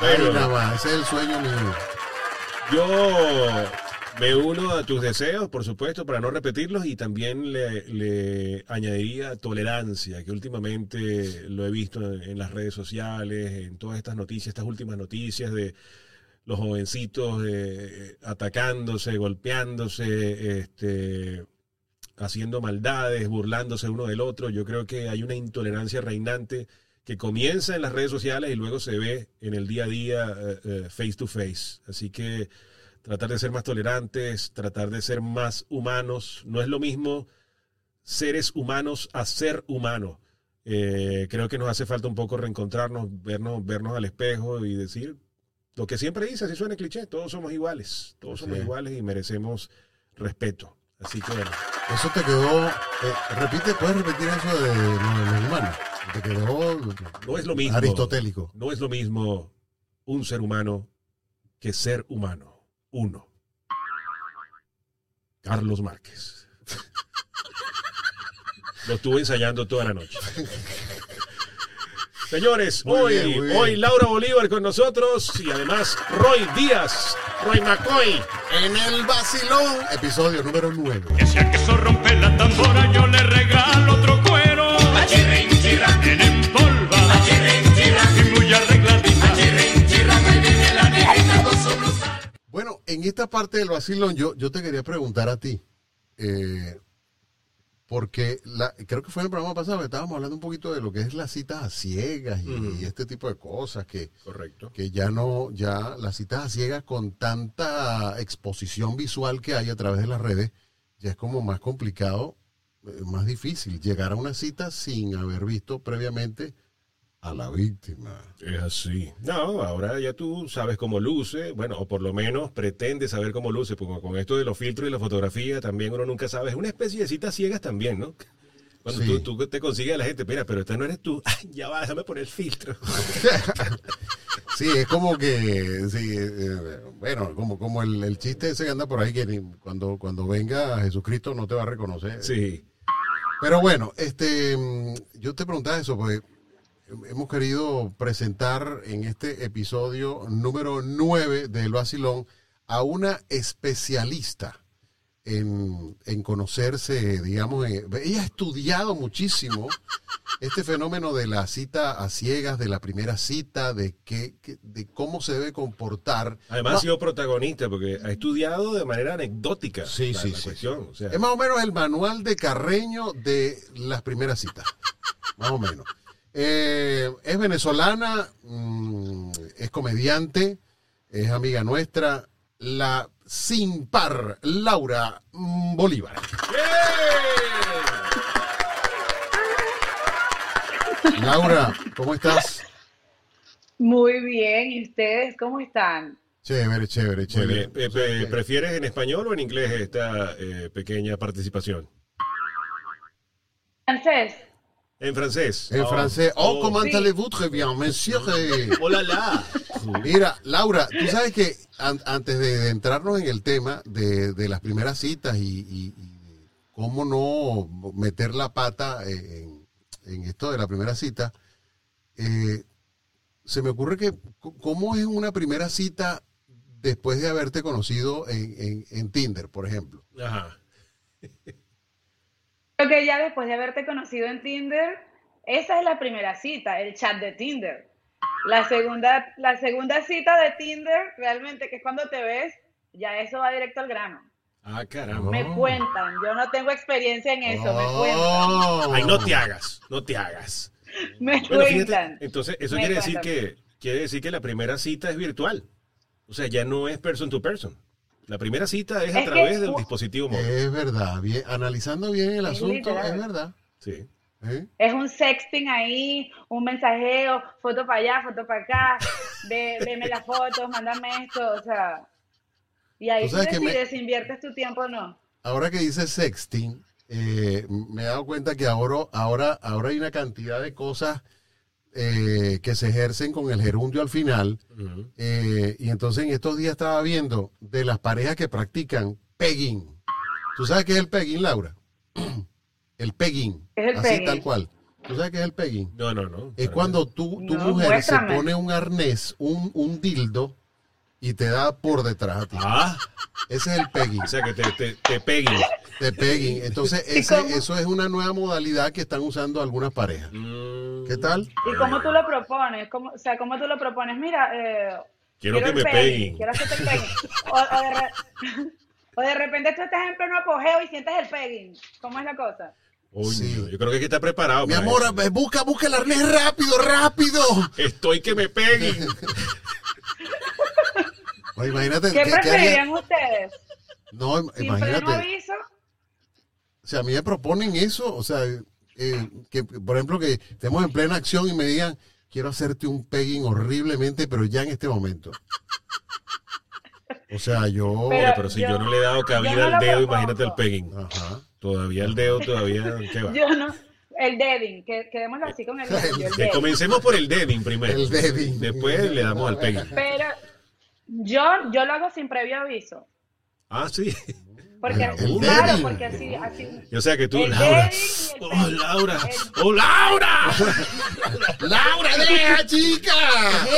Ay, Bueno. nada más, ese es el sueño mío. Yo me uno a tus deseos, por supuesto, para no repetirlos y también le, le añadiría tolerancia, que últimamente lo he visto en, en las redes sociales, en todas estas noticias, estas últimas noticias de los jovencitos eh, atacándose, golpeándose, este, haciendo maldades, burlándose uno del otro. Yo creo que hay una intolerancia reinante que comienza en las redes sociales y luego se ve en el día a día eh, eh, face to face. Así que tratar de ser más tolerantes, tratar de ser más humanos, no es lo mismo seres humanos a ser humano. Eh, creo que nos hace falta un poco reencontrarnos, vernos, vernos al espejo y decir lo que siempre dice, así suena cliché, todos somos iguales, todos somos iguales y merecemos respeto. Así que bueno, Eso te quedó. eh, repite, puedes repetir eso de los humanos. Te quedó no es lo mismo. aristotélico. No es lo mismo un ser humano que ser humano. Uno. Carlos Márquez. Lo estuve ensayando toda la noche. Señores, Muy hoy, bien, muy bien. hoy Laura Bolívar con nosotros y además Roy Díaz, Roy McCoy. En el vacilón, episodio número 9. Que si a queso rompe la tambora, yo le Arregladita. esta parte del vacilón, yo, yo te quería preguntar a ti. eh, porque la, creo que fue en el programa pasado que estábamos hablando un poquito de lo que es las citas a ciegas y este tipo de cosas que, Correcto. que ya no, ya las citas a ciegas con tanta exposición visual que hay a través de las redes, ya es como más complicado, eh, más difícil llegar a una cita sin haber visto previamente a la víctima. Es así. No, ahora ya tú sabes cómo luce, bueno, o por lo menos pretendes saber cómo luce, porque con esto de los filtros y la fotografía también uno nunca sabe. Es una especie de citas ciegas también, ¿no? Cuando Sí. tú, tú te consigues a la gente, mira, pero esta no eres tú. Ay, ya va, déjame poner el filtro. Sí, es como que, sí, eh, bueno, como, como el, el chiste ese que anda por ahí, que cuando, cuando venga Jesucristo no te va a reconocer. Sí. Pero bueno, este, mm, yo te preguntaba eso, porque hemos querido presentar en este episodio número 9 del Vacilón a una especialista en, en conocerse, digamos, eh, ella ha estudiado muchísimo este fenómeno de la cita a ciegas, de la primera cita, de qué, de cómo se debe comportar. Además ha sido protagonista porque ha estudiado de manera anecdótica Sí, la, sí, la sí. cuestión. O sea, Es más o menos el manual de Carreño de las primeras citas. más o menos. Eh, es venezolana, mm, es comediante, es amiga nuestra, la sin par Laura mm, Bolívar. Laura, ¿cómo estás? Muy bien, ¿y ustedes cómo están? Chévere, chévere, chévere. Eh, eh, ¿Prefieres en español o en inglés esta eh, pequeña participación? Francés, En francés. En Oh. francés. Oh, comment Sí. allez-vous? Très bien, monsieur. eh. Hola, la. Mira, Laura, tú sabes que an- antes de, de entrarnos en el tema de, de las primeras citas y, y- y de cómo no meter la pata en, en esto de la primera cita, eh, se me ocurre que cómo es una primera cita después de haberte conocido en, en- en Tinder, por ejemplo. Ajá. Creo que ya después de haberte conocido en Tinder, esa es la primera cita, el chat de Tinder. La segunda, la segunda cita de Tinder, realmente, que es cuando te ves, ya eso va directo al grano. Ah, caramba. Me Oh. cuentan, yo no tengo experiencia en eso, me cuentan. Oh. Ay, no te hagas, no te hagas. Me Bueno, fíjate, cuentan. entonces eso Me quiere decir que quiere decir que la primera cita es virtual. O sea, ya no es person to person. La primera cita es a que- través del dispositivo móvil. Es verdad, bien, analizando bien el Es asunto, literal. es verdad. Sí. ¿eh? Es un sexting ahí, un mensajeo, foto para allá, foto para acá, ve, veme las fotos, mándame esto, o sea. Y ahí Tú me- decides si inviertes tu tiempo o no. ahora que dice sexting, eh, me he dado cuenta que ahora, ahora, ahora hay una cantidad de cosas eh, que se ejercen con el gerundio al final. Eh, y entonces en estos días estaba viendo de las parejas que practican pegging. ¿Tú sabes qué es el pegging, Laura? El pegging. ¿Qué es el así pegging? tal cual. ¿Tú sabes qué es el pegging? No, no, no. Es cuando tú, tu No, mujer muéstrame. se pone un arnés, un, un dildo, y te da por detrás a ti. Ah, Ese es el pegging. o sea que te, te, te peguen. De pegging. Entonces, ¿Y ese, eso es una nueva modalidad que están usando algunas parejas. Mm. ¿Qué tal? ¿Y cómo tú lo propones? ¿Cómo, o sea, ¿cómo tú lo propones? Mira, eh, Quiero que me pegging, peguen. Quiero hacerte el pegging. O, o de re- o de repente tú estás en pleno apogeo y sientes el pegging. ¿Cómo es la cosa? Uy, Sí. no, Yo creo que hay que estar preparado. Mi amor, eso. busca, busca el arnés rápido, rápido. Estoy que me peguen. Oye, imagínate. ¿Qué ¿qué- preferirían ustedes? No, ¿Sin pleno imagínate. aviso? O sea, a mí me proponen eso. O sea, eh, que por ejemplo, que estemos en plena acción y me digan, quiero hacerte un pegging horriblemente, pero ya en este momento. O sea, yo. Pero- Oye, pero si yo, yo- no le he dado cabida no al dedo, propongo. imagínate el pegging. Ajá. Todavía el dedo, todavía. ¿Qué va? Yo no. El deading, que, quedémoslo así con el el Que comencemos por el deading primero. El deading. Después le damos al pegging. Pero yo, yo lo hago sin previo aviso. Ah, sí. Porque, El claro, porque así, así. Y O sea que tú, El Laura. y el Oh. Laura. El- Oh, Laura. ¡Laura, deja, chica!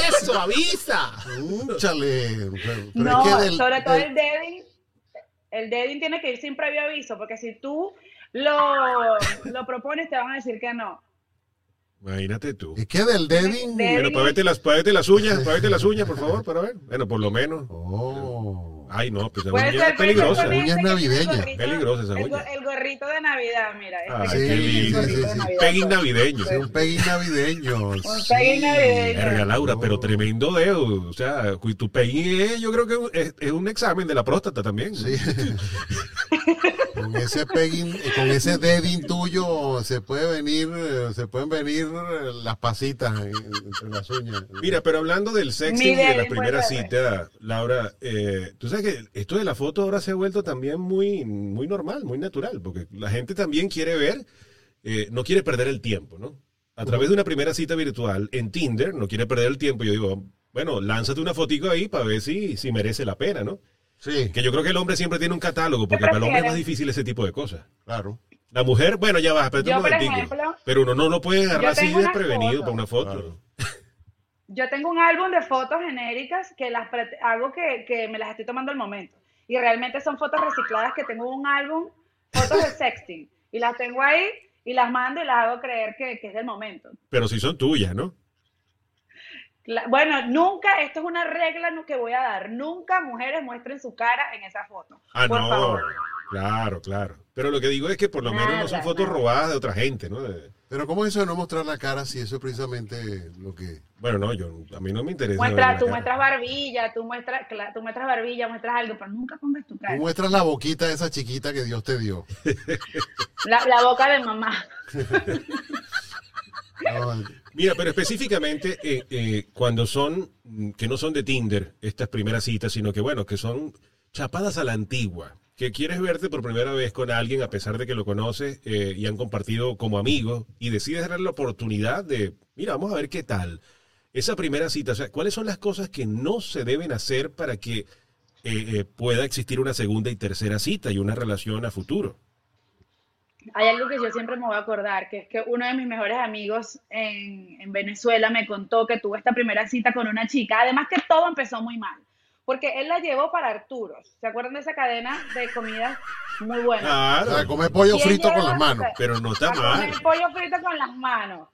Eso, avisa. Úchale. Pero, pero No, es que del- sobre todo el deading, el deading tiene que ir sin previo aviso, porque si tú lo, lo propones, te van a decir que no. Imagínate tú. Es que del deading. Deading. Bueno, pávete las, pávete las uñas, pávete las uñas, por favor, para ver. Bueno, por lo menos. Oh. Ay, no, pues ser es peligrosa. Uña es navideña. gorrito- Peligrosa esa el, el gorrito de Navidad, mira. este gorrito Sí, sí, sí. Pegging navideño. Es un peguín navideño. Un sí. pegging navideño. Verga, Laura, pero tremendo dedo. O sea, tu peguín es, yo creo que es, es un examen de la próstata también. Sí. con ese peguín, eh, con ese dedín tuyo se puede venir, eh, se pueden venir eh, las pasitas en- entre las uñas. Mira, pero hablando del sexting Mi y de la primera cita, Laura, eh, tú sabes que esto de la foto ahora se ha vuelto también muy, muy normal, muy natural, porque la gente también quiere ver, eh, no quiere perder el tiempo, ¿no? A través de una primera cita virtual en Tinder, no quiere perder el tiempo. Yo digo, bueno, lánzate una fotico ahí para ver si, si merece la pena, ¿no? Sí, Que yo creo que el hombre siempre tiene un catálogo, porque para el hombre es más difícil ese tipo de cosas. claro. La mujer, bueno, ya va, espérate Yo, por ejemplo, pero uno no lo puede agarrar así desprevenido foto. para una foto. Claro. Yo tengo un álbum de fotos genéricas que las pre- hago que, que me las estoy tomando al momento. Y realmente son fotos recicladas que tengo un álbum, fotos de sexting. Y las tengo ahí y las mando y las hago creer que, que es del momento. Pero si son tuyas, ¿no? La- bueno, nunca, esto es una regla que voy a dar. Nunca mujeres muestren su cara en esa foto. Ah, por no. favor. Claro, claro. Pero lo que digo es que por lo menos no son fotos nada. robadas de otra gente, ¿no? De- Pero ¿cómo es eso de no mostrar la cara si eso es precisamente lo que... bueno, no, yo a mí no me interesa. Muestra, tú cara. muestras barbilla, tú muestras, tú muestras barbilla, muestras algo, pero nunca pongas tu Tú cara. muestras la boquita de esa chiquita que Dios te dio. La, la boca de mamá. No, Mira, pero específicamente eh, eh, cuando son, que no son de Tinder, estas primeras citas, sino que bueno, que son chapadas a la antigua, que quieres verte por primera vez con alguien a pesar de que lo conoces eh, y han compartido como amigos y decides darle la oportunidad de, mira, vamos a ver qué tal. Esa primera cita, o sea, ¿cuáles son las cosas que no se deben hacer para que eh, eh, pueda existir una segunda y tercera cita y una relación a futuro? Hay algo que yo siempre me voy a acordar, que es que uno de mis mejores amigos en, en Venezuela me contó que tuvo esta primera cita con una chica, además que todo empezó muy mal, porque él la llevó para Arturos. ¿Se acuerdan de esa cadena de comidas muy buena? Claro, sea, comer pollo ¿Quién frito con las manos. pero no está a mal. comer pollo frito con las manos.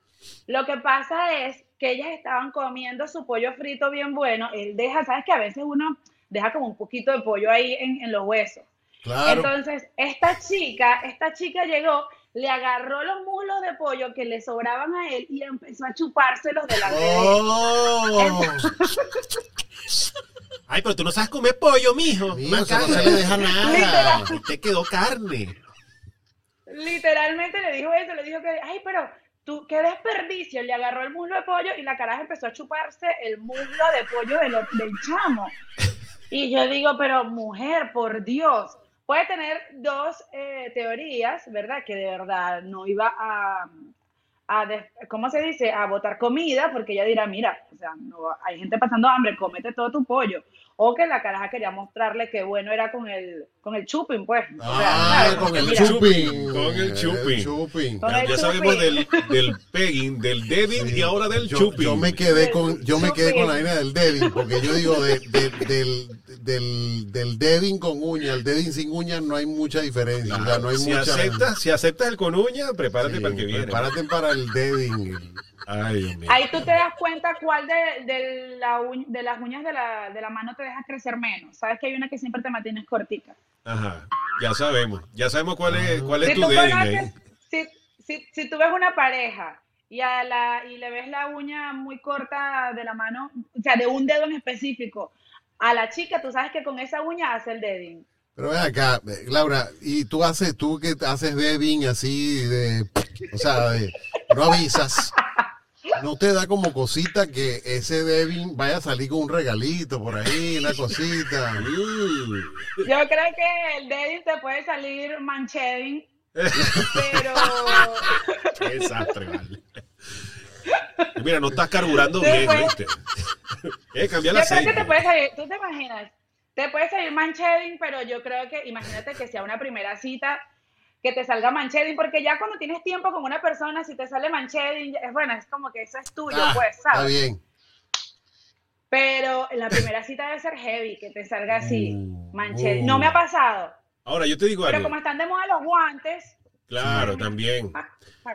Lo que pasa es que ellas estaban comiendo su pollo frito bien bueno. Él deja, sabes que a veces uno deja como un poquito de pollo ahí en, en los huesos. Claro. Entonces, esta chica, esta chica llegó, le agarró los muslos de pollo que le sobraban a él y empezó a chupárselos delante de él. ¡Oh! Ay, pero tú no sabes comer pollo, mijo. Mijo, eso no se le deja nada. Literal. Te quedó carne. Literalmente le dijo eso, le dijo que, ay, pero tú, qué desperdicio. Le agarró el muslo de pollo y la caraja empezó a chuparse el muslo de pollo del, del chamo. Y yo digo, pero mujer, por Dios, puede tener dos eh, teorías, ¿verdad? Que de verdad no iba a, a ¿cómo se dice? A botar comida, porque ella dirá, mira, o sea, no, hay gente pasando hambre, cómete todo tu pollo. O que la caraja quería mostrarle que bueno era con el, con el chuping, pues. O sea, Ah, con el mira, chuping. Con el. Con Ya, el ya sabemos del, del pegging, del debbing Sí. y ahora del yo, chuping. yo me quedé con yo me quedé con la vaina del debbing porque yo digo de- de- del del del debbing con uña el debbing sin uña no hay mucha diferencia o sea, no hay si, mucha aceptas, si aceptas el con uña, prepárate Sí, para el que viene. prepárate para el debbing el- Ay. Ahí tú te das cuenta cuál de, de, la de las uñas de la, de la mano te deja crecer menos. Sabes que hay una que siempre te mantienes cortita. Ajá. Ya sabemos. Ya sabemos cuál es, cuál es Si tu conoces, si, si, si tú ves una pareja y, a la, y le ves la uña muy corta de la mano, o sea, de un dedo en específico, a la chica, tú sabes que con esa uña hace el dedding. pero ven acá eh, Laura y tú haces tú que haces debbing así de o sea de- no avisas no te da como cosita que ese debbing vaya a salir con un regalito por ahí una cosita Uh, Yo creo que el dedding te puede salir mancheding, pero... qué desastre, vale. Mira, no estás carburando Sí, bien, pues. ¿viste? eh, cambia Yo creo que te puede salir, tú te imaginas, te puede salir mancheding, pero yo creo que, imagínate que sea una primera cita que te salga mancheding, porque ya cuando tienes tiempo con una persona, si te sale mancheding, es bueno, es como que eso es tuyo, Ah, pues, está ¿sabes? bien Pero en la primera cita debe ser heavy, que te salga así, Uh, mancheding. uh. No me ha pasado, Ahora, yo te digo pero algo. como están de moda los guantes, Claro, también.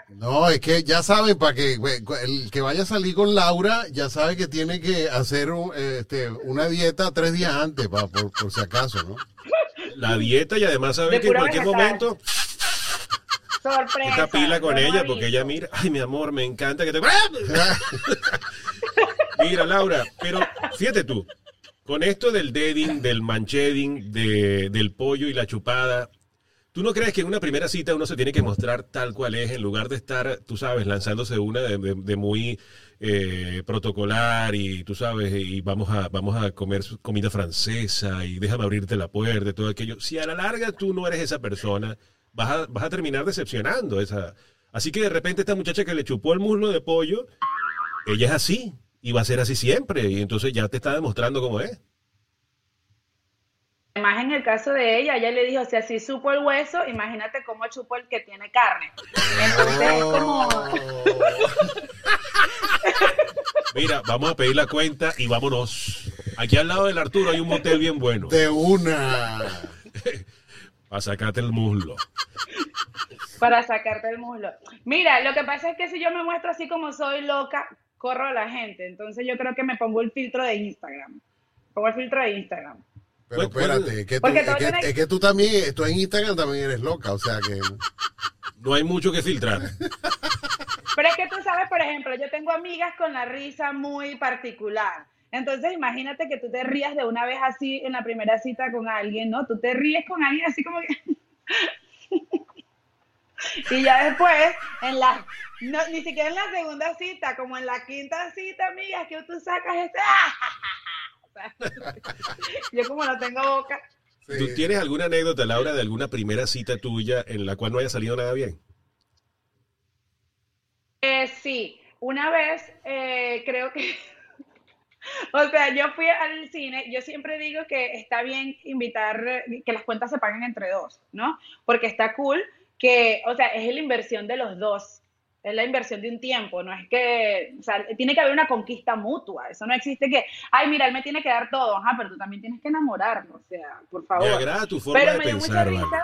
No, es que ya saben, para que el que vaya a salir con Laura, ya sabe que tiene que hacer un, este, una dieta tres días antes, pa- por, por si acaso, ¿no? La dieta y además sabe De que en cualquier vegetal. momento Sorpresa. esta pila con ella porque ella mira, ay mi amor, me encanta que te... Mira, Laura, pero fíjate tú, con esto del deading, del mancheding, de, del pollo y la chupada, ¿tú no crees que en una primera cita uno se tiene que mostrar tal cual es en lugar de estar, tú sabes, lanzándose una de, de- de muy eh, protocolar y tú sabes, y vamos a, vamos a comer comida francesa y déjame abrirte la puerta y todo aquello? Si a la larga tú no eres esa persona, vas a, vas a terminar decepcionando esa... Así que de repente esta muchacha que le chupó el muslo de pollo, ella es así y va a ser así siempre y entonces ya te está demostrando cómo es. Además, en el caso de ella, ella le dijo, si así supo el hueso, imagínate cómo chupó el que tiene carne. Entonces es como... Mira, vamos a pedir la cuenta y vámonos. Aquí al lado del Arturo hay un motel bien bueno. De una. Para sacarte el muslo. para sacarte el muslo. Mira, lo que pasa es que si yo me muestro así como soy loca, corro a la gente. Entonces yo creo que me pongo el filtro de Instagram. Pongo el filtro de Instagram. Pero Pues, espérate, es que, tú, es, que, es que tú también, tú en Instagram también eres loca, o sea que... No hay mucho que filtrar. Pero es que tú sabes, por ejemplo, yo tengo amigas con la risa muy particular. Entonces imagínate que tú te rías de una vez así en la primera cita con alguien, ¿no? Tú te ríes con alguien así como que... y ya después, en la... No, ni siquiera en la segunda cita, como en la quinta cita, amigas, que tú sacas este... Sea, yo como no tengo boca, sí. ¿Tú tienes alguna anécdota, Laura, de alguna primera cita tuya en la cual no haya salido nada bien? Eh, sí, una vez eh, creo que, o sea, yo fui al cine, yo siempre digo que está bien invitar, que las cuentas se paguen entre dos, ¿no? Porque está cool que, o sea, es la inversión de los dos, es la inversión de un tiempo, no es que, o sea, tiene que haber una conquista mutua, eso no existe que, ay, mira, él me tiene que dar todo, ajá, pero tú también tienes que enamorarlo, o sea, por Me favor. agrada tu forma Pero de me dio mucha pensar, risa. Vale.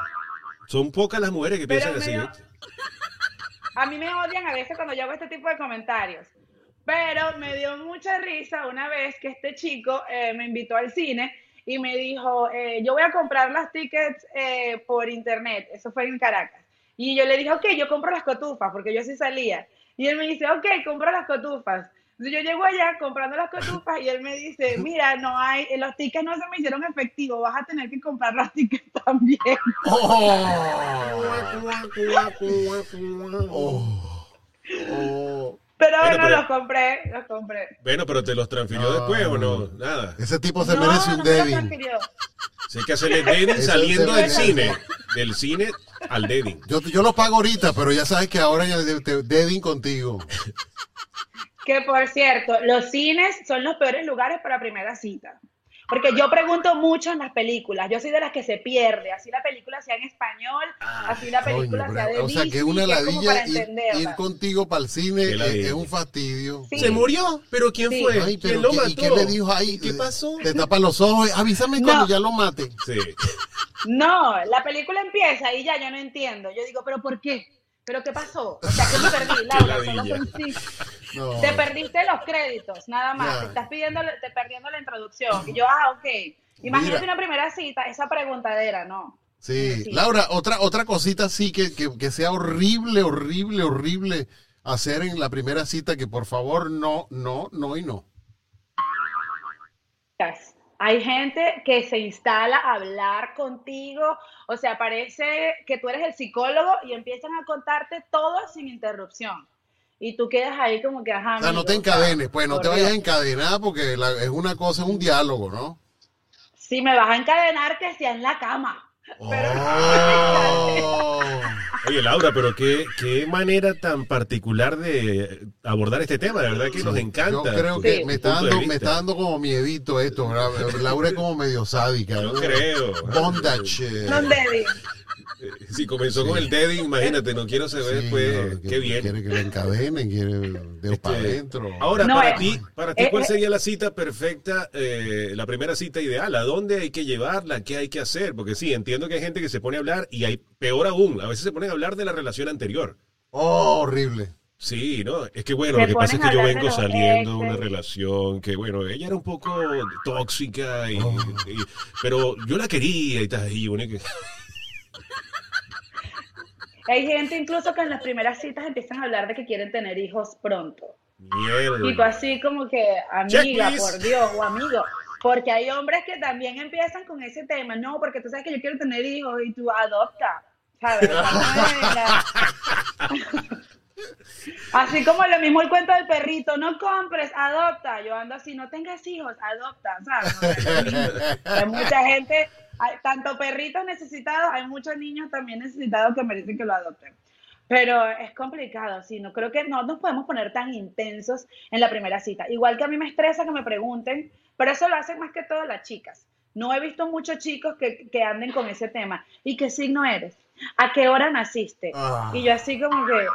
Son pocas las mujeres que Pero piensan así. me dio-. A mí me odian a veces cuando yo hago este tipo de comentarios. Pero me dio mucha risa una vez que este chico eh, me invitó al cine y me dijo, eh, yo voy a comprar las tickets eh, por internet. Eso fue en Caracas. Y yo le dije, ok, yo compro las cotufas, porque yo sí salía. Y él me dice, ok, compro las cotufas. Entonces yo llego allá comprando las cotufas y él me dice, mira, no hay, eh, los tickets no se me hicieron efectivos, vas a tener que comprar los tickets también. Oh. Oh. Pero Bueno, bueno, pero- los compré, los compré. Bueno, pero te los transfirió No. después o no? Nada. Ese tipo se no, merece un no Devin. Si hay que hacerle Eso saliendo se del cine. Del cine al dating. Yo, yo lo pago ahorita, pero ya sabes que ahora ya de- de- Devin contigo. Que por cierto, los cines son los peores lugares para primera cita. Porque yo pregunto mucho en las películas. Yo soy de las que se pierde. Así la película sea en español, así la película Coño, sea de o sea, que una es ladilla ir, contigo para el cine es, un fastidio. Sí. ¿Se murió? ¿Pero quién Sí. fue? Ay, ¿Quién lo ¿qué- mató? ¿y qué le dijo ahí? ¿Qué pasó? Te tapan los ojos. Avísame cuando No. ya lo mate. Sí. No, la película empieza y ya yo no entiendo. Yo digo, ¿pero por qué? ¿Pero qué pasó? O sea, ¿qué me perdí, Laura? Solo son. No. Te perdiste los créditos, nada más. Te estás pidiendo, te perdiendo la introducción. Y yo, ah, ok. Imagínate Mira. una primera cita, esa preguntadera, ¿no? Sí. Sí. Laura, otra, otra cosita sí que, que, que sea horrible, horrible, horrible hacer en la primera cita, que por favor no, no, no y no. Hay gente que se instala a hablar contigo, o sea, parece que tú eres el psicólogo y empiezan a contarte todo sin interrupción. Y tú quedas ahí como que, ajá. O sea, no te encadenes, pues no te vayas a encadenar porque la- es una cosa, es un diálogo, ¿no? Si me vas a encadenar, que sea en la cama. Pero- Oh. Oye, Laura, pero qué, qué manera tan particular de abordar este tema. De verdad que nos encanta. Yo creo que Sí. me está, dando, me está dando como miedito esto. ¿verdad? Laura es como medio sádica. ¿no? creo. Bondage. Eh, Si comenzó con el dedo, imagínate, no quiero saber Sí, no, que- qué viene. Quiere que lo encadenen, quiere dedos Este, para adentro. Ahora, No, para eh, ti, para ti, eh, ¿cuál eh, sería la cita perfecta, eh, la primera cita ideal? ¿A dónde hay que llevarla? ¿Qué hay que hacer? Porque sí, entiendo que hay gente que se pone a hablar y hay, peor aún, a veces se ponen a hablar de la relación anterior. Oh, horrible. Sí, ¿no? Es que bueno, Se lo que pasa es que yo de vengo saliendo de una relación que, bueno, ella era un poco tóxica, y, Oh. y- pero yo la quería y tal. Y uno que- Hay gente incluso que en las primeras citas empiezan a hablar de que quieren tener hijos pronto. mierda. Y tú así como que, amiga, please. por Dios, o amigo. Porque hay hombres que también empiezan con ese tema. No, porque tú sabes que yo quiero tener hijos y tú adopta. ¿Sabes? Así como lo mismo el cuento del perrito, no compres, adopta. Yo ando así, no tengas hijos, adopta, ¿sabes? Hay mucha gente, hay tanto perritos necesitados, hay muchos niños también necesitados que merecen que lo adopten. Pero es complicado, sí, no creo que no nos podemos poner tan intensos en la primera cita. Igual que a mí me estresa que me pregunten, pero eso lo hacen más que todas las chicas. No he visto muchos chicos que, que anden con ese tema. ¿Y qué signo eres? ¿A qué hora naciste? Ah. Y yo así como que,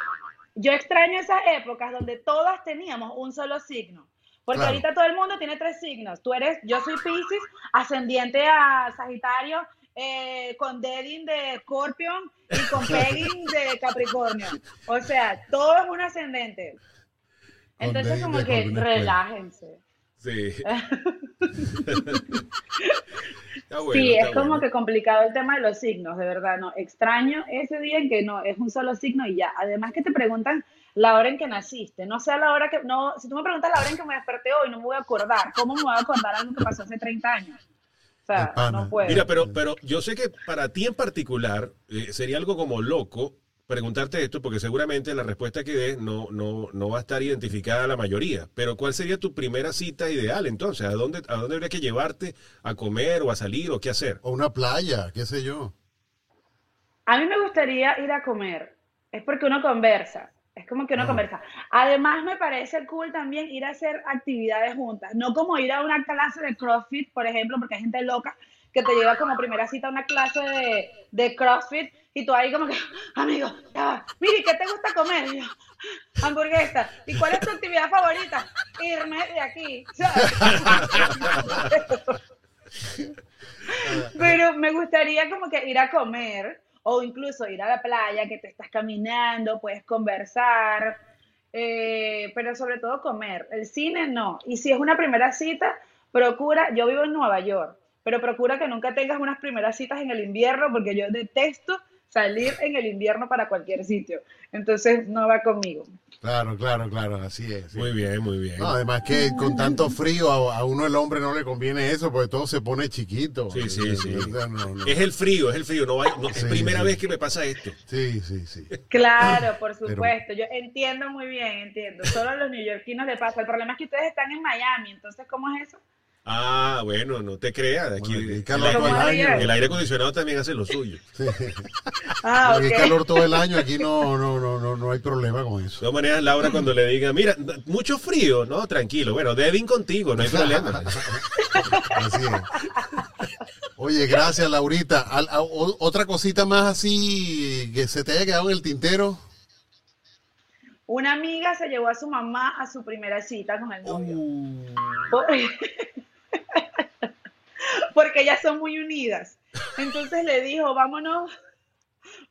yo extraño esas épocas donde todas teníamos un solo signo. Porque Claro. ahorita todo el mundo tiene tres signos. Tú eres, yo soy Pisces, ascendiente a Sagitario, eh, con Dedin de Scorpion y con Pegging de Capricornio. O sea, todo es un ascendente. Con Entonces, como que relájense. Sí. Bueno, sí, es como bueno. que complicado el tema de los signos, de verdad, no. Extraño ese día en que no, es un solo signo y ya. Además que te preguntan la hora en que naciste, no sé a la hora que, no, si tú me preguntas la hora en que me desperté hoy, no me voy a acordar. ¿Cómo me voy a acordar algo que pasó hace 30 años? O sea, no puedo. Mira, pero, pero yo sé que para ti en particular eh, sería algo como loco preguntarte esto, porque seguramente la respuesta que des no, no, no va a estar identificada a la mayoría. Pero ¿cuál sería tu primera cita ideal entonces? ¿A dónde, a dónde habría que llevarte a comer o a salir o qué hacer? O una playa, qué sé yo. A mí me gustaría ir a comer. Es porque uno conversa. Es como que uno Ah. conversa. Además, me parece cool también ir a hacer actividades juntas. No como ir a una clase de CrossFit, por ejemplo, porque hay gente loca que te lleva como primera cita a una clase de, de CrossFit y tú ahí como que, amigo, ya ¿qué te gusta comer? Y yo, hamburguesa. ¿Y cuál es tu actividad favorita? Irme de aquí. ¿sabes? Pero me gustaría como que ir a comer o incluso ir a la playa, que te estás caminando, puedes conversar, eh, pero sobre todo comer. El cine no. Y si es una primera cita, procura, yo vivo en Nueva York, pero procura que nunca tengas unas primeras citas en el invierno porque yo detesto salir en el invierno para cualquier sitio. Entonces no va conmigo. Claro, claro, claro, así es. sí. Muy bien, muy bien. No, además que con tanto frío a, a uno el hombre no le conviene eso porque todo se pone chiquito. Sí, sí, sí. O sea, no, no. Es el frío, es el frío. No, hay, no- es Sí, primera sí. vez que me pasa esto. Sí, sí, sí. Claro, por Pero- supuesto. Yo entiendo muy bien, entiendo. Solo a los neoyorquinos le pasa. El problema es que ustedes están en Miami, entonces ¿cómo es eso? Ah, bueno, no te creas. Aquí, Bueno, el, calor aire- todo el ¿Cómo año. el aire acondicionado también hace lo suyo. Sí. Ah, Aquí hay ok. calor todo el año, aquí no, no, no, no, no hay problema con De eso. todas maneras, Laura, cuando le diga, mira, mucho frío, no, tranquilo. Bueno, Devin contigo, no hay problema. Así es. Oye, gracias, Laurita. Al- a- o- otra cosita más así que se te haya quedado en el tintero. Una amiga se llevó a su mamá a su primera cita con el novio. Uh. Por- Porque ellas son muy unidas. Entonces le dijo, vámonos,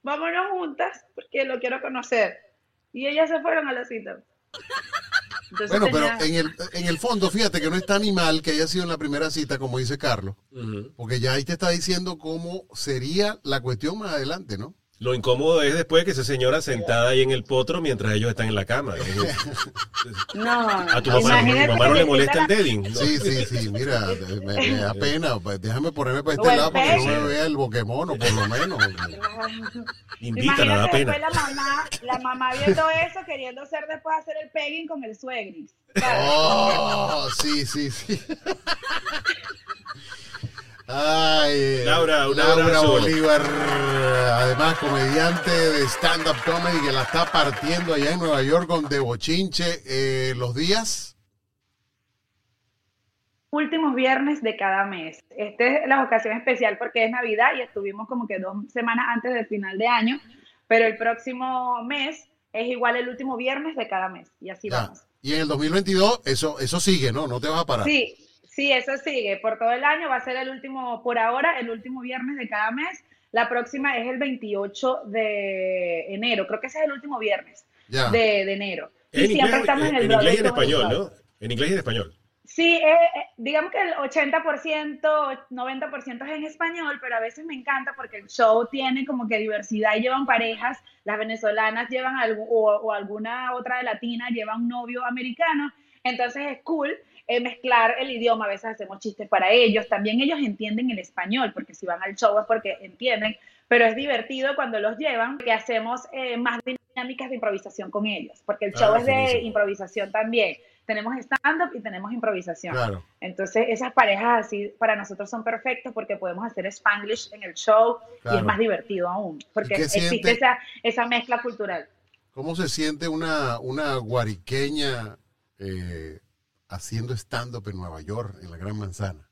vámonos juntas, porque lo quiero conocer. Y ellas se fueron a la cita. Entonces Bueno, pero en el, en el fondo, fíjate que no está ni mal que haya sido en la primera cita, como dice Carlos, porque ya ahí te está diciendo cómo sería la cuestión más adelante, ¿no? Lo incómodo es después que esa señora sentada ahí en el potro mientras ellos están en la cama. no, A tu mamá, a tu imagínate mamá no le le molesta el deading. ¿no? Sí, sí, sí, mira, me, me da pena. pues, Déjame ponerme para este lado para que no me vea el boquemono, por lo menos. Invítala, da Imagínate pena. después la mamá, la mamá viendo eso, queriendo ser después hacer el pegging con el suegrix. ¿sabes? Oh, sí, sí, sí. Ay, Laura, un Laura abrazo. Bolívar, además comediante de stand-up comedy que la está partiendo allá en Nueva York con De Bochinche. Eh, los días, últimos viernes de cada mes. Esta es la ocasión especial porque es Navidad y estuvimos como que dos semanas antes del final de año, pero el próximo mes es igual el último viernes de cada mes y así Ya. vamos. Y en el 2022 eso, eso sigue, ¿no? No te vas a parar. Sí, sí, eso sigue. Por todo el año va a ser el último, por ahora, el último viernes de cada mes. La próxima es el 28 de enero. Creo que ese es el último viernes de, de enero. Y En siempre inglés, estamos en en el inglés y en español. ¿no? En inglés y en español. Sí, eh, eh, digamos que el 80%, 90% es en español, pero a veces me encanta porque el show tiene como que diversidad y llevan parejas, las venezolanas llevan algo, o, o alguna otra de latina lleva un novio americano, entonces es cool mezclar el idioma, a veces hacemos chistes para ellos, también ellos entienden el español, porque si van al show es porque entienden, pero es divertido cuando los llevan, que hacemos eh, más dinámicas de improvisación con ellos, porque el Ah, show es de buenísimo. improvisación también. Tenemos stand-up y tenemos improvisación. Claro. Entonces, esas parejas así para nosotros son perfectos porque podemos hacer Spanglish en el show y Claro. es más divertido aún, porque ¿Y existe siente? esa, esa mezcla cultural. ¿Cómo se siente una, una guariqueña eh, haciendo stand-up en Nueva York, en la Gran Manzana?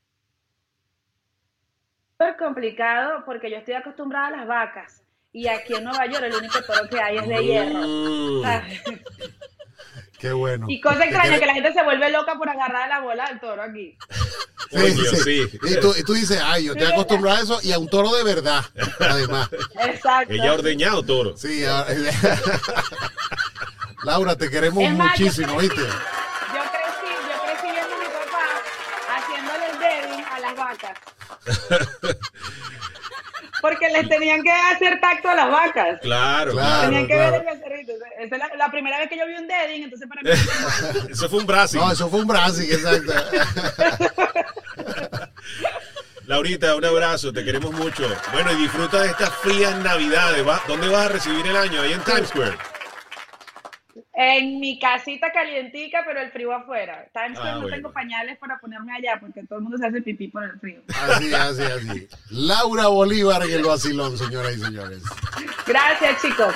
Súper complicado porque yo estoy acostumbrada a las vacas y aquí en Nueva York el único toro que hay es de hierro. Mm. ¿sabes? Qué bueno. Y cosa extraña que la gente se vuelve loca por agarrar la bola del toro aquí. Coño, sí. Y tú, y tú dices, ay, yo estoy Sí, acostumbrado a eso y a un toro de verdad, además. Exacto. Ella ha ordeñado toro. Sí, Laura, te queremos Es muchísimo, ¿viste? Yo crecí, yo crecí viendo a mi papá haciéndole el debbing a las vacas. Porque les tenían que hacer tacto a las vacas. Claro, Claro. Tenían que claro. ver el becerrito. Esa es la, la primera vez que yo vi un dedding, entonces para mí... Eso fue un brazo. No, eso fue un Brasil, exacto. Laurita, un abrazo, te queremos mucho. Bueno, y disfruta de estas frías navidades. ¿va? ¿Dónde vas a recibir el año? Ahí en Times Square. En mi casita calientica, pero el frío afuera. Times Ah, no bueno. tengo pañales para ponerme allá porque todo el mundo se hace pipí por el frío. Así, así, así. Laura Bolívar en el vacilón, señoras y señores. Gracias, chicos.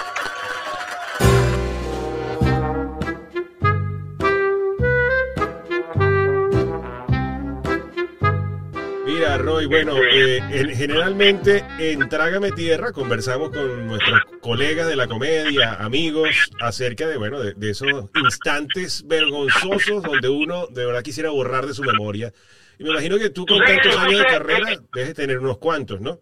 Mira, Roy, bueno, eh, en- generalmente en Trágame Tierra conversamos con nuestros colegas de la comedia, amigos, acerca de, bueno, de, de esos instantes vergonzosos donde uno de verdad quisiera borrar de su memoria. Y me imagino que tú con tantos años de carrera debes tener unos cuantos, ¿no?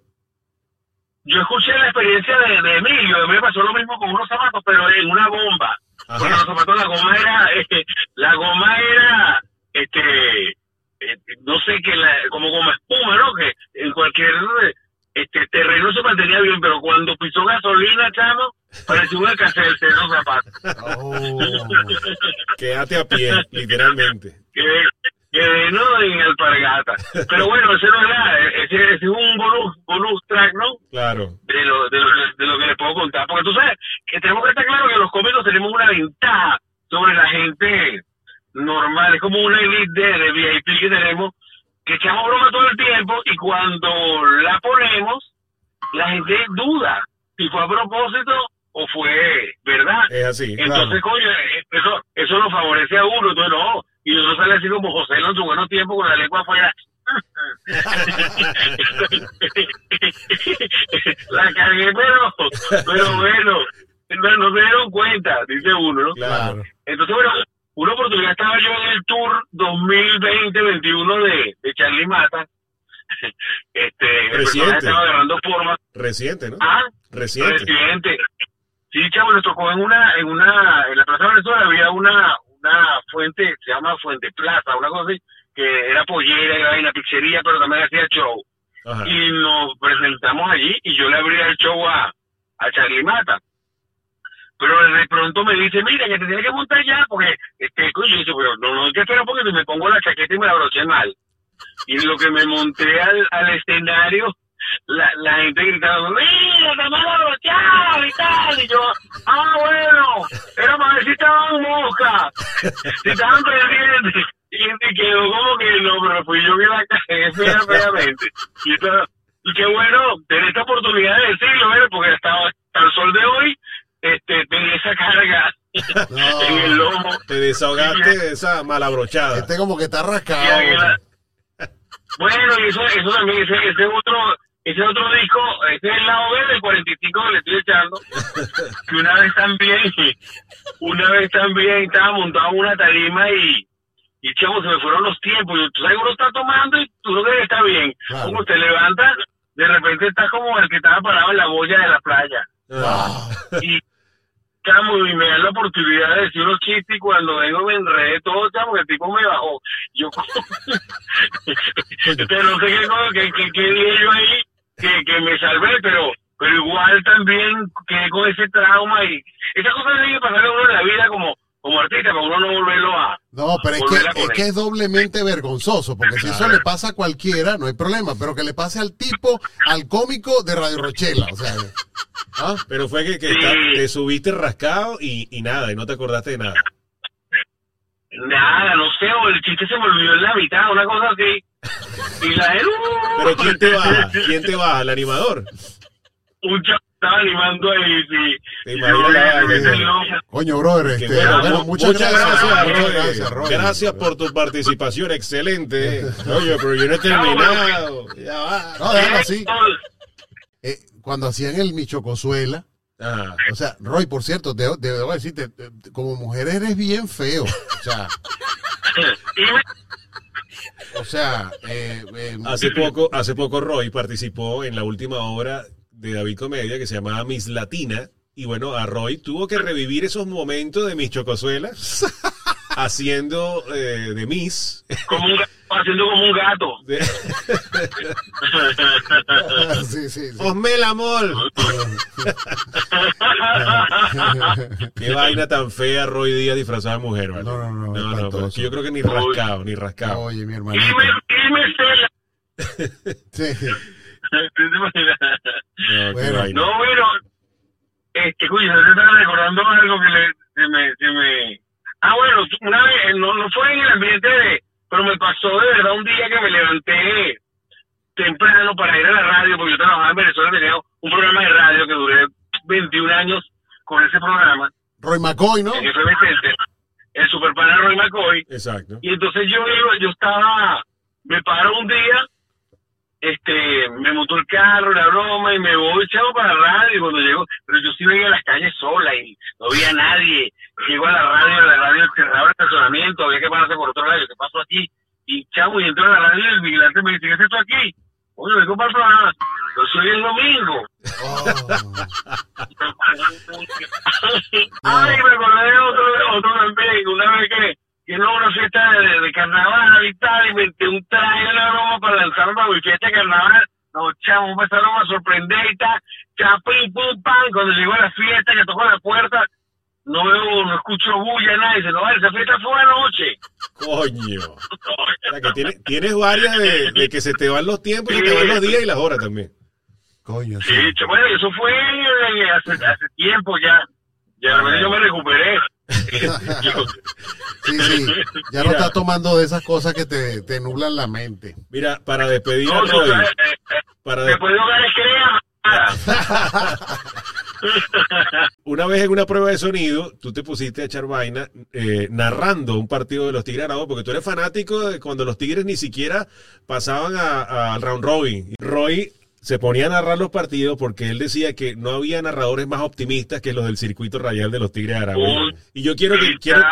Yo escuché la experiencia de, de Emilio, a mí me pasó lo mismo con unos zapatos, pero en una bomba. Porque los Ajá. zapatos, la goma era, este, la goma era, este, eh, no sé, que la, como goma espuma, ¿no? Que en cualquier este terreno se mantenía bien, pero cuando pisó gasolina, chamo, parecía una caseta de los zapatos. Oh, Quédate a pie, literalmente. que, que no en alpargata. Pero bueno, ese no era, ese, ese es un bonus, bonus track, ¿no? Claro. de lo, de, lo, de lo que les puedo contar. Porque tú sabes que tenemos que estar claro que los cómicos tenemos una ventaja sobre la gente normal. Es como una elite de, de VIP que tenemos, que echamos broma todo el tiempo y cuando la ponemos, la gente duda si fue a propósito o fue verdad. Es así. Entonces, coño, eh, eso, eso nos favorece a uno, entonces no. Y uno sale así como José en su buenos tiempos con la lengua afuera. la cargué, pero, pero bueno, no, no se dieron cuenta, dice uno, ¿no? Claro. Entonces, bueno, una oportunidad estaba yo en el tour 2020-21 de, de Charlie Mata. Este, Reciente. estaba agarrando forma. Reciente, ¿no? Ah, Reciente. Presidente. Sí, chavo, nos tocó en una, en una, en la Plaza Venezuela había una, una fuente, se llama Fuente Plaza, una cosa así, que era pollera, era una pizzería, pero también hacía show. Ajá. Y nos presentamos allí y yo le abría el show a, a Charlie Mata. Pero de pronto me dice, mira, que te tienes que montar ya, porque, este, coño, yo pero no, no, hay que esperar porque me pongo la chaqueta y me la broché mal. Y lo que me monté al, al escenario, la, la gente gritando, mira, mal abrochado y tal. Y yo, ah, bueno, era para ver si estaban moscas, si estaban pendientes. Y, y quedó como que no, pero fui yo que la cagué fea, feamente. Y, y qué bueno tener esta oportunidad de decirlo, ¿verdad? porque hasta, hasta el sol de hoy este, tenía esa carga No. en el lomo. Te desahogaste de esa malabrochada. este como que está Y rascado. Bueno, y eso, eso también, ese, ese otro, ese otro disco, ese es el lado B del 45 que le estoy echando, que una vez también, una vez también estaba montado en una tarima y, y chavo, se me fueron los tiempos. Yo, tú sabes, uno está tomando y tú no crees que está bien. Claro. Como te levantas, de repente estás como el que estaba parado en la boya de la playa. Ah, Y, chamo, y me dan la oportunidad de decir unos chistes y cuando vengo me enredé todo, chamo, que el tipo me bajó. Yo, pero no sé qué, qué, qué, dije yo ahí, que, que me salvé, pero pero igual también quedé con ese trauma y esas cosas tienen que pasar uno en la vida como, como artista para uno no volverlo a... No, pero es que, es poner. que es doblemente vergonzoso, porque si eso le pasa a cualquiera, no hay problema, pero que le pase al tipo, al cómico de Radio Rochela, o sea, ¿ah? pero fue que, que Sí. está- te subiste rascado y, y nada, y no te acordaste de nada. Nada, no sé, o el chiste se me olvidó en la mitad, una cosa así. Y la gente... Pero ¿quién te baja? ¿Quién te baja? ¿El animador? Un chavo estaba animando ahí, sí. Te. Coño, brother, este, bueno, bueno, mu- muchas, gracias, gracias, gracias, por tu participación, excelente. Oye, pero yo no he terminado. Ya va. No, déjalo así. Eh, cuando hacían el Michocozuela, Ah, o sea, Roy, por cierto, debo, debo decirte, como mujer eres bien feo, o sea, o sea, eh, eh, hace poco, hace poco Roy participó en la última obra de David Comedia que se llamaba Miss Latina. Y bueno, a Roy tuvo que revivir esos momentos de Miss Chocosuela haciendo eh, de Miss. como un gato, haciendo como un gato. De, sí, sí, sí. Osme el amor. Qué vaina tan fea Roy Díaz disfrazada de mujer, ¿vale? No, no, no, no, no, pero yo creo que ni rascado, ni rascado. Oye, mi cela. Sí. No, Bueno. No, bueno, este, cuyo, yo estaba recordando algo que le, se me, se me... Ah, bueno, una vez, no, no fue en el ambiente de... Pero me pasó de verdad un día que me levanté temprano para ir a la radio, porque yo trabajaba en Venezuela, tenía un programa de radio que duré 21 años con ese programa, Roy McCoy, ¿no? en FM Center, el superpana Roy McCoy, Exacto. y entonces yo iba, yo estaba, me paro un día, este, me montó el carro, la broma, y me voy echado para la radio, y cuando llego, pero yo sí veía las calles sola y no había nadie. Llego a la radio, la radio cerraba el estacionamiento, había que pararse por otro lado, ¿qué pasó aquí? Y chavo, y entro a la radio y el vigilante me dice, ¿qué es esto aquí? Oye, el programa. Yo soy el domingo. Oh. Ay, me acordé de otro, otro también, una vez que, que no una fiesta de, de carnaval y tal, y metí un traje en la broma para lanzarme para mi fiesta de carnaval. No, chamo, me empezaron a sorprender y tal, chapín, pum, pam, cuando llegó a la fiesta, que tocó la puerta, no veo, no escucho bulla, nada, dice, no, vale, esa fiesta fue anoche. Coño. O sea, que tiene- tienes varias de, de que se te van los tiempos y se te van los días y las horas también. Coño, sí. Sí, bueno, eso fue eh, hace, hace tiempo ya. Ya Ah, yo me recuperé. Sí, sí. Ya no estás tomando de esas cosas que te, te nublan la mente. Mira, para despedir a No, Roy, para de- una vez en una prueba de sonido, tú te pusiste a echar vaina eh, narrando un partido de los Tigres Aragua, porque tú eres fanático de cuando los Tigres ni siquiera pasaban al round robin. Roy se ponía a narrar los partidos porque él decía que no había narradores más optimistas que los del circuito radial de los Tigres. Uy, Y yo quiero que quiero,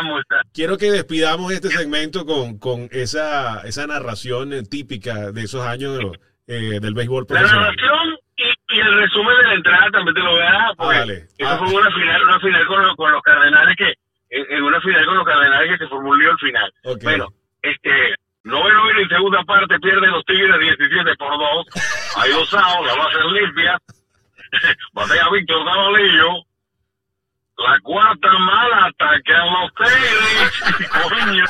quiero que despidamos este segmento con, con esa, esa narración eh, típica de esos años eh, del béisbol La profesional. narración y, y el resumen de la entrada también te lo voy a dar, porque Ah, dale. eso Ah. fue una final, una final con, los- con los Cardenales que, en, en una final con los Cardenales que se lío al final. Bueno, este, noveno en segunda parte pierden los Tigres 17 por 2. Hay dos outs, la va a ser limpia. Batea Víctor Davalillo. La cuarta mala atacan los Tigres. Coño.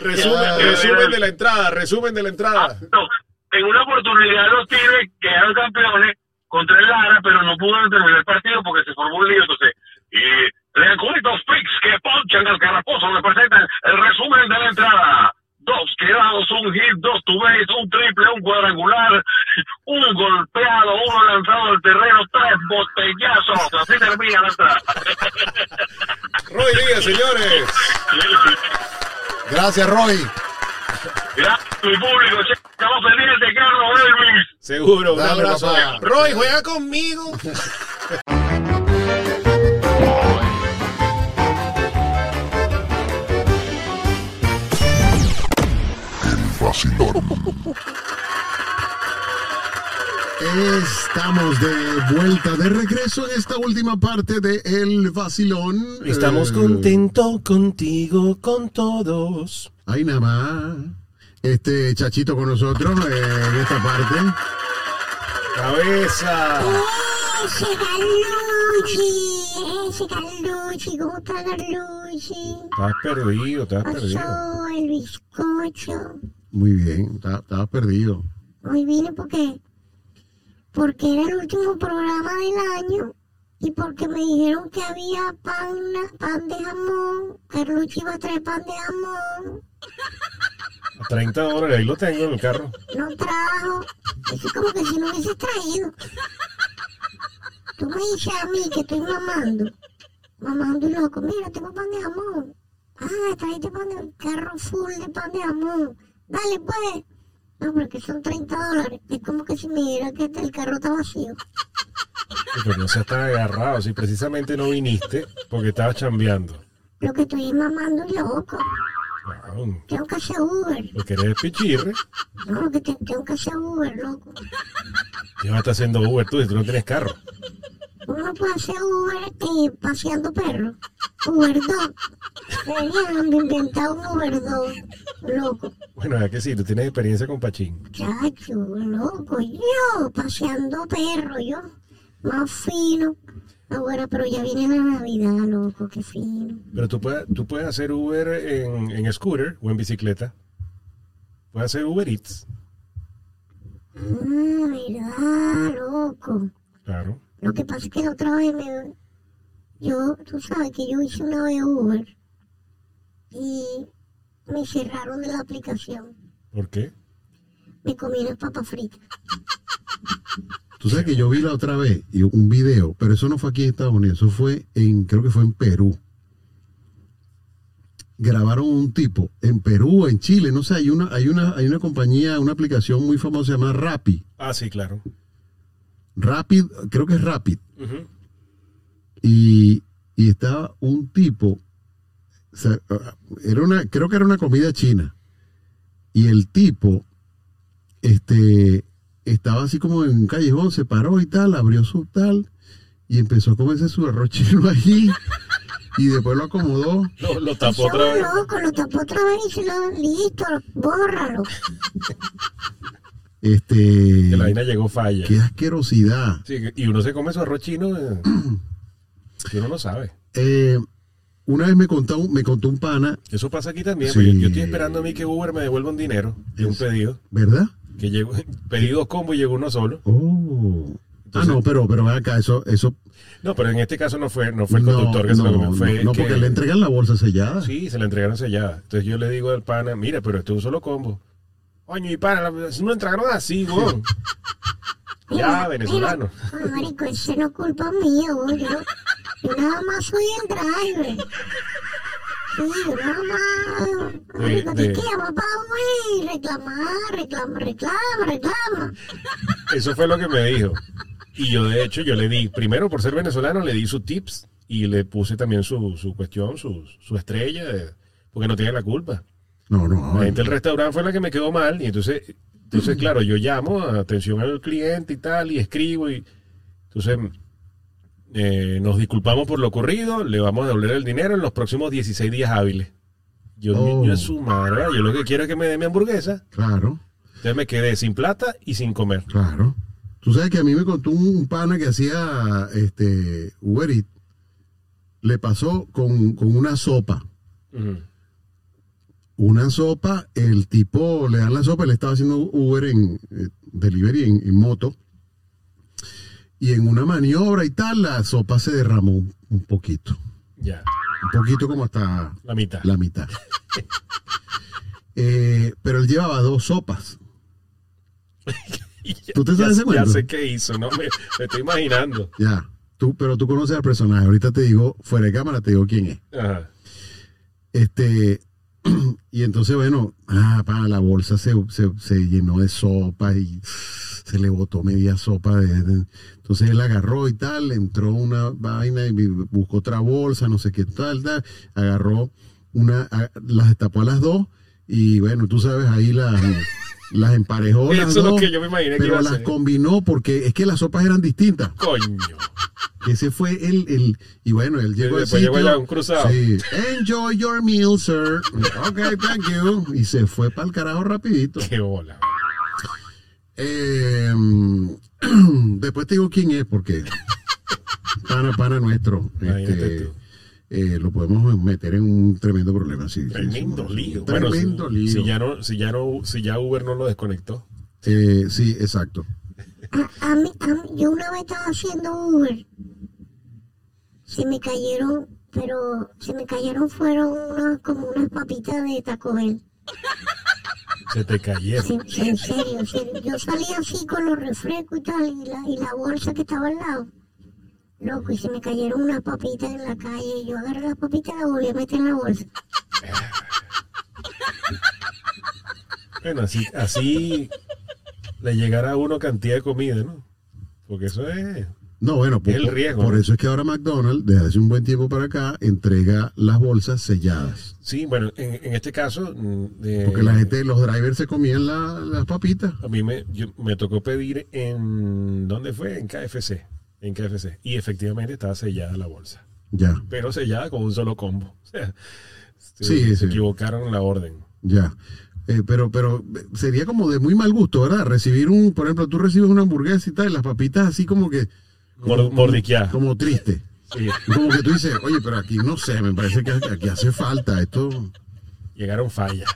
Resumen, resumen de la entrada, resumen de la entrada. No, en una oportunidad los Tigres quedaron campeones contra el Lara, pero no pudieron terminar el partido porque se formó un lío. Entonces, y recurritos picks que ponchan al caraposo le presentan el resumen de la entrada. Dos quedados, un hit, dos base, un triple, un cuadrangular, un golpeado, uno lanzado al terreno, tres botellazos. Así termina la entrada. Roy Díaz, señores. Gracias, Roy. mi público. Estamos pendientes de Carlos Elvis. Seguro, un Dale, abrazo. papá. Roy, juega conmigo. Estamos de vuelta, de regreso en esta última parte de El Vacilón. Estamos Eh, contentos contigo, con todos. Ahí nada más. Este chachito con nosotros eh, en esta parte. Cabeza. Ese Carlucci, ese Carlucci, ¿cómo está Carlucci? Estás perdido, estás perdido. El bizcocho. Muy bien, ta- estabas perdido. Hoy vine porque, porque era el último programa del año y porque me dijeron que había pan, pan de jamón. Carlucci iba a traer pan de jamón. A 30 dólares, ahí lo tengo en el carro. No trajo. Es como que si no hubiese traído. Tú me dices a mí que estoy mamando. Mamando y loco. Mira, tengo pan de jamón. Ah, traíste pan de carro full de pan de jamón. Dale, pues. No, porque son 30 dólares. Es como que si me dijera que el carro está vacío. Pero no seas tan agarrado. Si precisamente no viniste porque estabas chambeando. Lo que estoy es mamando y loco. Wow, Tengo que hacer Uber. Lo que eres pichirre. No, lo que te- tengo que hacer Uber, loco. Ya vas a estar haciendo Uber tú y tú no tienes carro. Uno puede hacer Uber eh, paseando perros. Uber Dog. Deberían inventar un Uber Dog. Loco. Bueno, es que sí, tú tienes experiencia con Pachín. Chacho, loco. Yo paseando perros, yo. Más fino. Ahora, pero ya viene la Navidad, loco. Qué fino. Pero tú puedes, tú puedes hacer Uber en, en scooter o en bicicleta. Puedes hacer Uber Eats. Ah, verdad, loco. Claro. Lo que pasa es que la otra vez me... Yo, tú sabes que yo hice una vez Uber. Y me cerraron de la aplicación. ¿Por qué? Me comí las papas fritas. Tú sabes que yo vi la otra vez y un video, pero eso no fue aquí en Estados Unidos, eso fue en, creo que fue en Perú. Grabaron un tipo en Perú, en Chile, no sé, hay una, hay una, hay una compañía, una aplicación muy famosa se llama Rappi. Ah, sí, claro. Rapid, creo que es Rapid. Ujú. Y, y estaba un tipo, o sea, era una, creo que era una comida china. Y el tipo, este, estaba así como en un callejón, se paró y tal, abrió su tal, y empezó a comerse su arroz chino allí, y después lo acomodó. Lo, lo tapó otra vez. loco, lo tapó otra vez y se lo... Listo, bórralo. Este, Que la vaina llegó falla. qué asquerosidad. Sí, y uno se come su arroz chino eh, y uno no sabe. Eh, una vez me contó, un- me contó un pana, Eso pasa aquí también. Sí. Yo, yo estoy esperando a mí que Uber me devuelva un dinero de un pedido. ¿verdad? Que llegó, pedí dos combos y llegó uno solo. Oh. Entonces- ah, no, pero, pero ven acá, eso, eso No, pero en este caso no fue, no fue el no, conductor que se lo no, comió. Fue no, no, que- porque le entregan la bolsa sellada. Sí, se la entregaron sellada. Entonces yo le digo al pana, mira, pero esto es un solo combo. Coño, y la- si no entregaron así, weón. ya, venezolano. Ay, marico, ese no es culpa mía, güey. Yo, nada más soy el driver. Sí, nada más... Marico, de- te llama para güey, reclamar, reclama, reclama, reclama. Eso fue lo que me dijo. Y yo, de hecho, yo le di, primero por ser venezolano, le di sus tips y le puse también su, su cuestión, su, su estrella, eh, porque no tiene la culpa. No, no. La gente del restaurante fue la que me quedó mal y entonces, entonces claro, yo llamo, atención al cliente y tal, y escribo y entonces eh, nos disculpamos por lo ocurrido, le vamos a devolver el dinero en los próximos 16 días hábiles. Yo, Oh. niño, es su madre, yo lo que quiero es que me dé mi hamburguesa. Claro, Entonces me quedé sin plata y sin comer. claro. Tú sabes que a mí me contó un, pana que hacía este Uber Eats. Le pasó con, con una sopa. Una sopa, el tipo le dan la sopa, él estaba haciendo Uber en eh, delivery en, en moto. Y en una maniobra y tal, la sopa se derramó un, un poquito. Ya, Un poquito como hasta la mitad. la mitad. Eh, pero él llevaba dos sopas. ¿Tú te sabes ya, ese ya cuento? sé qué hizo, ¿no? Me, me estoy imaginando. Ya, tú, pero tú conoces al personaje. Ahorita te digo, fuera de cámara, te digo quién es. Ajá. Este, y entonces, bueno, ah, pa, la bolsa se, se, se llenó de sopa y se le botó media sopa. De, entonces él agarró y tal, entró una vaina y buscó otra bolsa, no sé qué tal, tal. Agarró una, las destapó a las dos y bueno, tú sabes, ahí las, las emparejó las Eso es lo que yo me imaginé que iba pero a las hacer. combinó porque es que las sopas eran distintas. Coño. Ese fue el, el y bueno, él llegó al después llegó sitio. allá un cruzado. Sí. Enjoy your meal, sir. Ok, thank you. Y se fue para el carajo rapidito. Qué bola. Eh, después te digo quién es, porque pana, pana nuestro. Este. Eh, lo podemos meter en un tremendo problema. Sí, Tremendo lío. Si, lío. si ya no, si ya no, si ya Uber no lo desconectó. Eh, sí, exacto. A, a mí, a mí- yo una vez estaba haciendo Uber. Se me cayeron, pero se me cayeron fueron unas, como unas papitas de Taco Bell. Se te cayeron. Sí, sí, en serio, en serio. Yo salí así con los refrescos y tal, y la, y la bolsa que estaba al lado. Loco, y se me cayeron unas papitas en la calle. Y yo agarré las papitas y las volví a meter en la bolsa. Bueno, así, así le llegará a uno cantidad de comida, ¿no? Porque eso es. No, bueno, por, el riesgo, por ¿no? eso es que ahora McDonald's, desde hace un buen tiempo para acá, entrega las bolsas selladas. Sí, bueno, en, en este caso. mm, eh, Porque la gente, los drivers se comían la- las papitas. A mí me, yo- me tocó pedir en. ¿Dónde fue? En KFC. En KFC. Y efectivamente estaba sellada la bolsa. Ya, Pero sellada con un solo combo. O sea, se, Sí, se equivocaron en la orden. ya. Eh, pero, pero sería como de muy mal gusto, ¿verdad? Recibir un, por ejemplo, tú recibes una hamburguesa y tal, y las papitas así como que. Mor- mordiqueada. Como triste. Sí, Como que tú dices, oye, pero aquí no sé, me parece que aquí hace falta esto. llegaron fallas.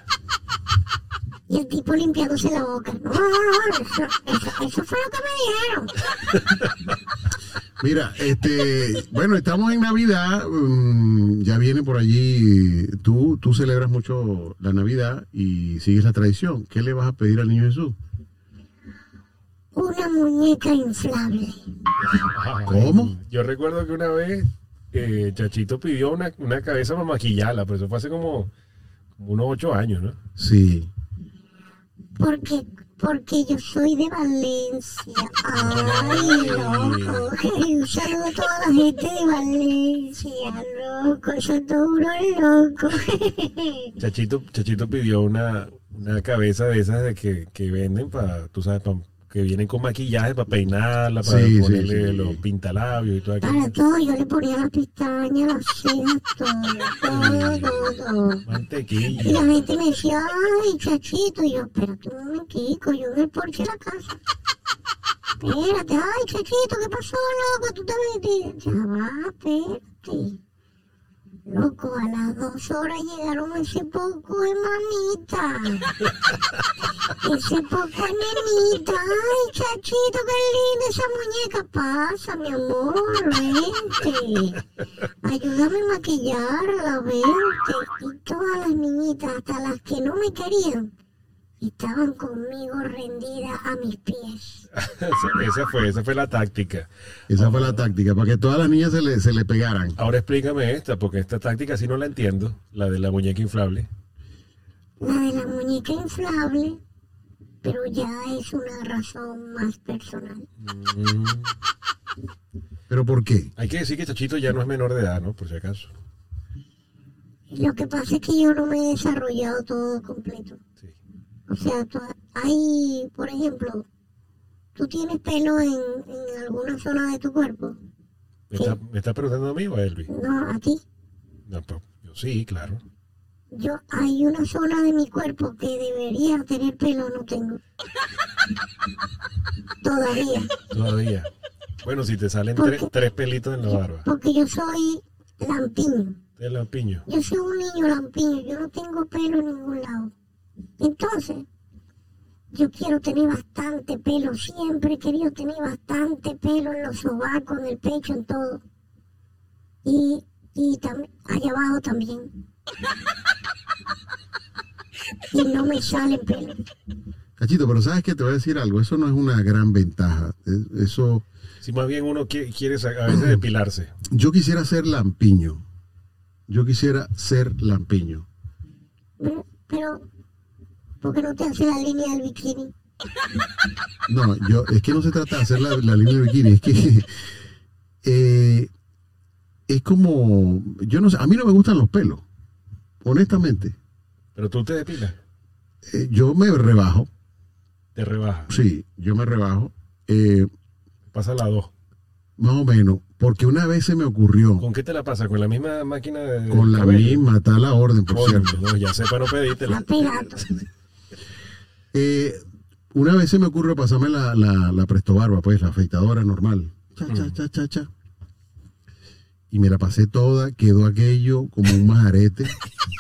Y el tipo limpiándose la boca. No, no, no, eso, eso, eso fue lo que me dijeron. Mira, este, bueno, estamos en Navidad, mm, ya viene por allí, tú, tú celebras mucho la Navidad y sigues la tradición. ¿Qué le vas a pedir al niño Jesús? Una muñeca inflable. ¿Cómo? Yo recuerdo que una vez eh, Chachito pidió una, una cabeza para maquillarla, pero eso fue hace como, como unos ocho años, ¿no? Sí. Porque, porque yo soy de Valencia. Ay, loco. Un saludo a toda la gente de Valencia, loco. Eso duro, loco. Chachito, Chachito pidió una, una cabeza de esas de que, que venden para, tú sabes, pa- que vienen con maquillaje para peinarla, para Sí, sí, ponerle sí. los pintalabios y todo Para aquello. todo, yo le ponía las pestañas, las cejas, todo, todo, todo. Y Mantequilla. la gente me decía, ay, chachito. Y yo, espérate un momentico, yo en el porche de la casa. Espérate, ay, chachito, ¿qué pasó, loco? Tú te metiste. Ya va, espérate. Loco, a las dos horas llegaron ese poco de mamita. Ese poco de nenita. Ay, chachito, qué linda esa muñeca. Pasa, mi amor, vente. Ayúdame a maquillarla, vente. Y todas las niñitas, hasta las que no me querían, estaban conmigo rendidas a mis pies. esa, esa fue, esa fue la táctica. Esa fue la táctica, para que todas las niñas se le, se le pegaran. Ahora explícame esta, porque esta táctica sí no la entiendo, la de la muñeca inflable. La de la muñeca inflable, pero ya es una razón más personal. Mm, ¿Pero por qué? hay que decir que Chachito ya no es menor de edad, ¿no? Por si acaso. Lo que pasa es que yo no me he desarrollado todo completo. O sea, hay, por ejemplo, tú tienes pelo en, en alguna zona de tu cuerpo. ¿Me está, me está preguntando a mí o a Elvis? No, a ti. No, pues, yo sí, claro. Yo, hay una zona de mi cuerpo que debería tener pelo, no tengo. Todavía. Todavía. Bueno, si te salen ¿Por tres, tres pelitos en la barba. Porque yo soy lampiño. El lampiño. Yo soy un niño lampiño. Yo no tengo pelo en ningún lado. Entonces, yo quiero tener bastante pelo. Siempre he querido tener bastante pelo en los sobacos, en el pecho, en todo. Y, y también, allá abajo también. Y no me salen pelos. Cachito, pero ¿sabes qué? Te voy a decir algo. Eso no es una gran ventaja. Es- Eso, Si más bien uno quiere, quiere a veces depilarse. yo quisiera ser lampiño. Yo quisiera ser lampiño. Pero, pero, ¿por qué no te hace la línea del bikini? No, yo, es que no se trata de hacer la, la línea de bikini, es que eh, es como, yo no sé, a mí no me gustan los pelos, honestamente. Pero tú te depilas, Eh, yo me rebajo, te rebajas, sí, yo me rebajo, eh, pasa la dos. más o menos, porque una vez se me ocurrió, ¿Con qué te la pasa? ¿Con la misma máquina de con la cabello? misma, está la orden, por Coño, cierto. no, ya sepa no pedírtela. Eh, una vez se me ocurrió pasarme la, la, la presto barba, pues, la afeitadora normal. Cha, cha, cha, cha, cha. Y me la pasé toda, quedó aquello como un majarete.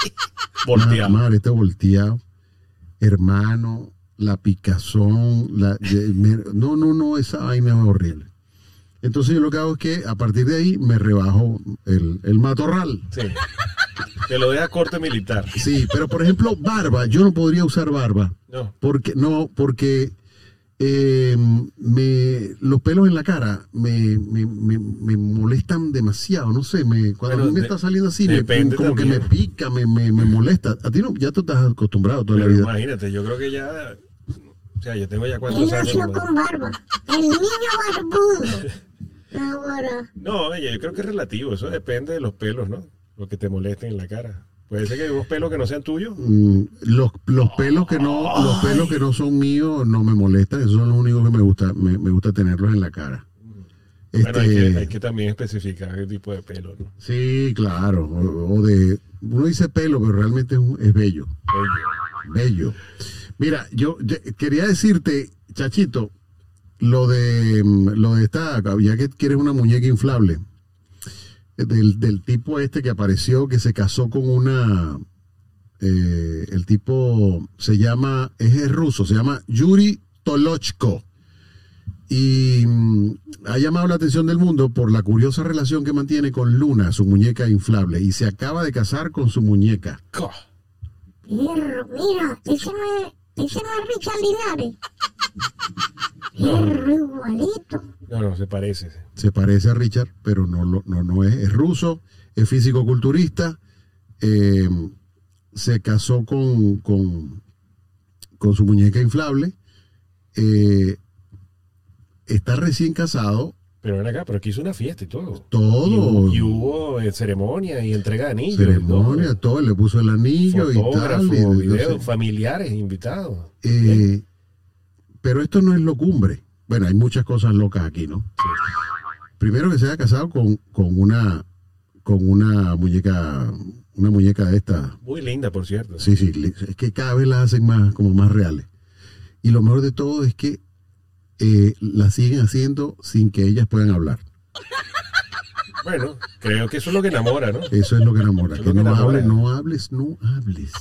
Volteado. Un majarete volteado. Hermano, la picazón, la, no, no, no, esa vaina es horrible. Entonces yo lo que hago es que a partir de ahí me rebajo el, el matorral. Sí. Te lo deja corte militar. Sí, pero por ejemplo, barba, yo no podría usar barba. No. Porque, no, porque eh, me, los pelos en la cara me, me, me- me molestan demasiado, no sé, me, cuando Bueno, a mí me de- está saliendo así, me- como que me pica, me, me, me molesta. A ti no, ya tú estás acostumbrado toda la vida. imagínate, yo creo que ya. O sea, yo tengo ya Él cuántos años. con barba. El niño barbudo. Ahora, No, oye, yo creo que es relativo. Eso depende de los pelos, ¿no? Lo que te molesten en la cara. Puede ser que hay unos pelos que no sean tuyos. Mm, los, los pelos que no, los pelos que no son míos no me molestan, esos son los únicos que me gusta, me, me gusta tenerlos en la cara. Bueno, hay Este, que, hay que también especificar qué tipo de pelo, ¿no? Sí, claro. O, o de, uno dice pelo, pero realmente es, un- es bello. Bello. Mira, yo, yo quería decirte, Chachito, lo de mm, lo de esta, ya que quieres una muñeca inflable, del, del tipo este que apareció, que se casó con una, eh, el tipo se llama, es, es ruso, se llama Yuri Tolochko. Y mm, ha llamado la atención del mundo por la curiosa relación que mantiene con Luna, su muñeca inflable, y se acaba de casar con su muñeca. co- Hierro, mira, ese no es, ese no es Richard Linares. No. Igualito. No, no, se parece. se parece a Richard, pero no, lo- no, no es. Es ruso, es físico-culturista, eh, se casó con, con, con su muñeca inflable, eh, está recién casado, Pero ven acá, pero aquí hizo una fiesta y todo. todo, Y, y hubo eh, ceremonia y entrega de anillos. ceremonia, y todo, le puso el anillo todo. y tal. Fotógrafo, y no videos, sé. familiares, invitados. Eh, pero esto no es locumbre. Bueno, hay muchas cosas locas aquí, ¿no? Primero que se haya casado con, con una con una muñeca una muñeca de esta Muy linda, por cierto. Sí, sí, es que cada vez las hacen más, como más reales. Y lo mejor de todo es que eh, las siguen haciendo sin que ellas puedan hablar. Bueno, creo que eso es lo que enamora, ¿no? Eso es lo que enamora. Eso Que lo que no enamora. hables, no hables, no hables.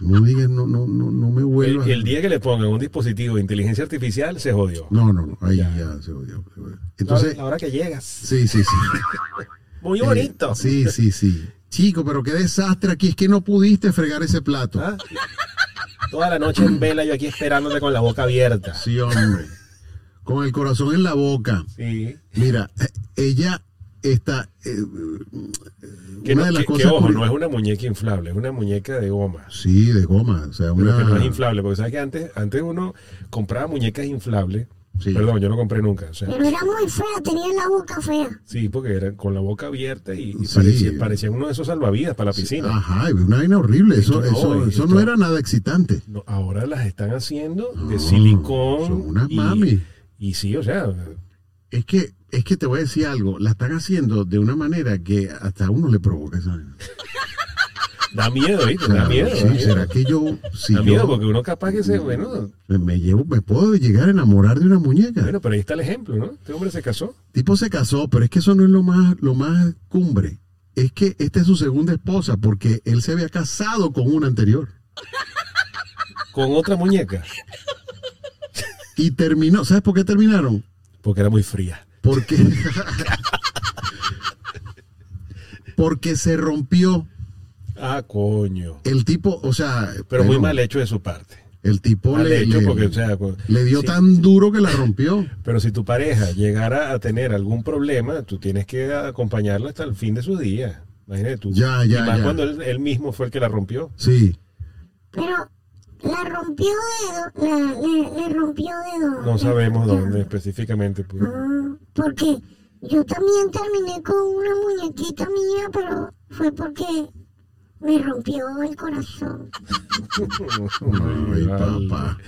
No digas, no, no, no, no me El, vuelvas. el día que le pongan un dispositivo de inteligencia artificial, se jodió. No, no, no, ahí Ya. ya, se odió. se odió. La- Entonces, la hora que llegas. sí, sí, sí. Muy Eh, bonito. sí, sí, sí. Chico, pero qué desastre aquí. Es que no pudiste fregar ese plato. ¿Ah? Toda la noche en vela yo aquí esperándote con la boca abierta. Sí, hombre. Con el corazón en la boca. Sí. Mira, eh, ella está. eh, Que, una no- de las que- que, cosas. ojo, no es una muñeca inflable, es una muñeca de goma. Sí, de goma. O sea, Pero una. que no es inflable, porque sabes que antes, antes uno compraba muñecas inflables. Sí. Perdón, yo no compré nunca. O sea, Pero era muy fea, tenía la boca fea. sí, porque eran con la boca abierta y, y Sí. parecía, parecían uno de esos salvavidas para la piscina. Ajá, una vaina horrible. Eso, No, eso, no era nada excitante. No, ahora las están haciendo de No, silicón. son unas y, mami. Y sí, o sea, Es que, es que te voy a decir algo. La están haciendo de una manera que hasta a uno le provoca esa da miedo, ¿viste? O sea, Da miedo. sí, da miedo. ¿Será que yo, si Da miedo porque uno capaz que se, bueno, me llevo, me puedo llegar a enamorar de una muñeca? bueno, pero ahí está el ejemplo, ¿no? Este hombre se casó. tipo se casó, pero es que eso no es lo más, lo más cumbre. Es que esta es su segunda esposa, porque él se había casado con una anterior. Con otra muñeca. Y terminó, ¿sabes por qué terminaron? Porque era muy fría. Porque, porque se rompió Ah, coño. el tipo, o sea, Pero muy mal hecho de su parte. El tipo Mal le, hecho le- porque, o sea, cu- le dio sí. tan duro que la rompió. Pero si tu pareja llegara a tener algún problema, tú tienes que acompañarla hasta el fin de sus días. Imagínate tú. Ya, ya, Y más ya. cuando él, él mismo fue el que la rompió. Sí. Pero la rompió de do- la, le, le rompió de dónde. No sabemos dónde específicamente. pues. Ah, porque yo también terminé con una muñequita mía, pero fue porque me rompió el corazón. Ay, papá.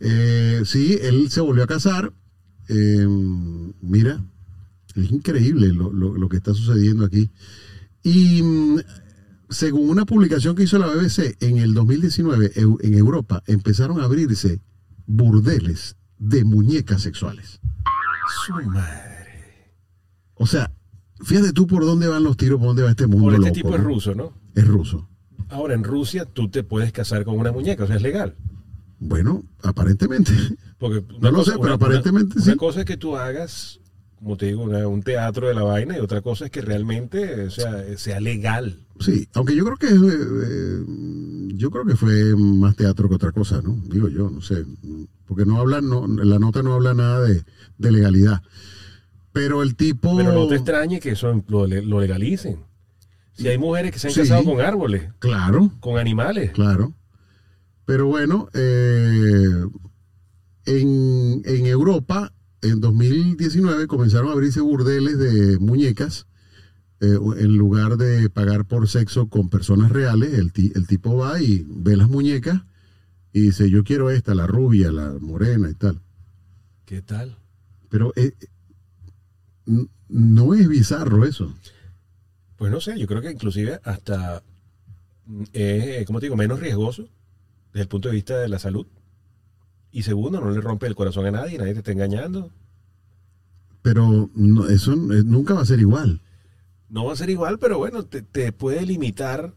Eh, sí, él se volvió a casar. Eh, mira, es increíble lo, lo- que está sucediendo aquí. Y mm, según una publicación que hizo la BBC, en el 2019 eu- en Europa empezaron a abrirse burdeles de muñecas sexuales. Su madre. O sea, fíjate tú por dónde van los tiros, por dónde va este mundo. Ahora, este loco, tipo es ruso, ¿no? Es ruso. Ahora, en Rusia tú te puedes casar con una muñeca, o sea, es legal. Bueno, aparentemente. Porque No lo sé, pero aparentemente una, sí. Una cosa es que tú hagas, como te digo, una- un teatro de la vaina y otra cosa es que realmente o sea, sea legal. Sí, aunque yo creo que eh, eh, yo creo que fue más teatro que otra cosa, ¿no? Digo yo, no sé, porque no hablan, no, la nota no habla nada de, de legalidad. Pero el tipo, Pero no te extrañe que eso lo, le- lo legalicen. Si hay mujeres que se han Sí. casado con árboles, claro, con animales. claro. Pero bueno, eh, en, en Europa, en 2019 comenzaron a abrirse burdeles de muñecas. eh, en lugar de pagar por sexo con personas reales, el, el tipo va y ve las muñecas y dice, yo quiero esta, la rubia, la morena y tal. ¿Qué tal? Pero eh, no es bizarro eso. Pues no sé, yo creo que inclusive hasta mm, es, como te digo, menos riesgoso desde el punto de vista de la salud. Y segundo, no le rompe el corazón a nadie, nadie te está engañando. Pero no- eso eh, nunca va a ser igual. No va a ser igual, pero bueno, te, te puede limitar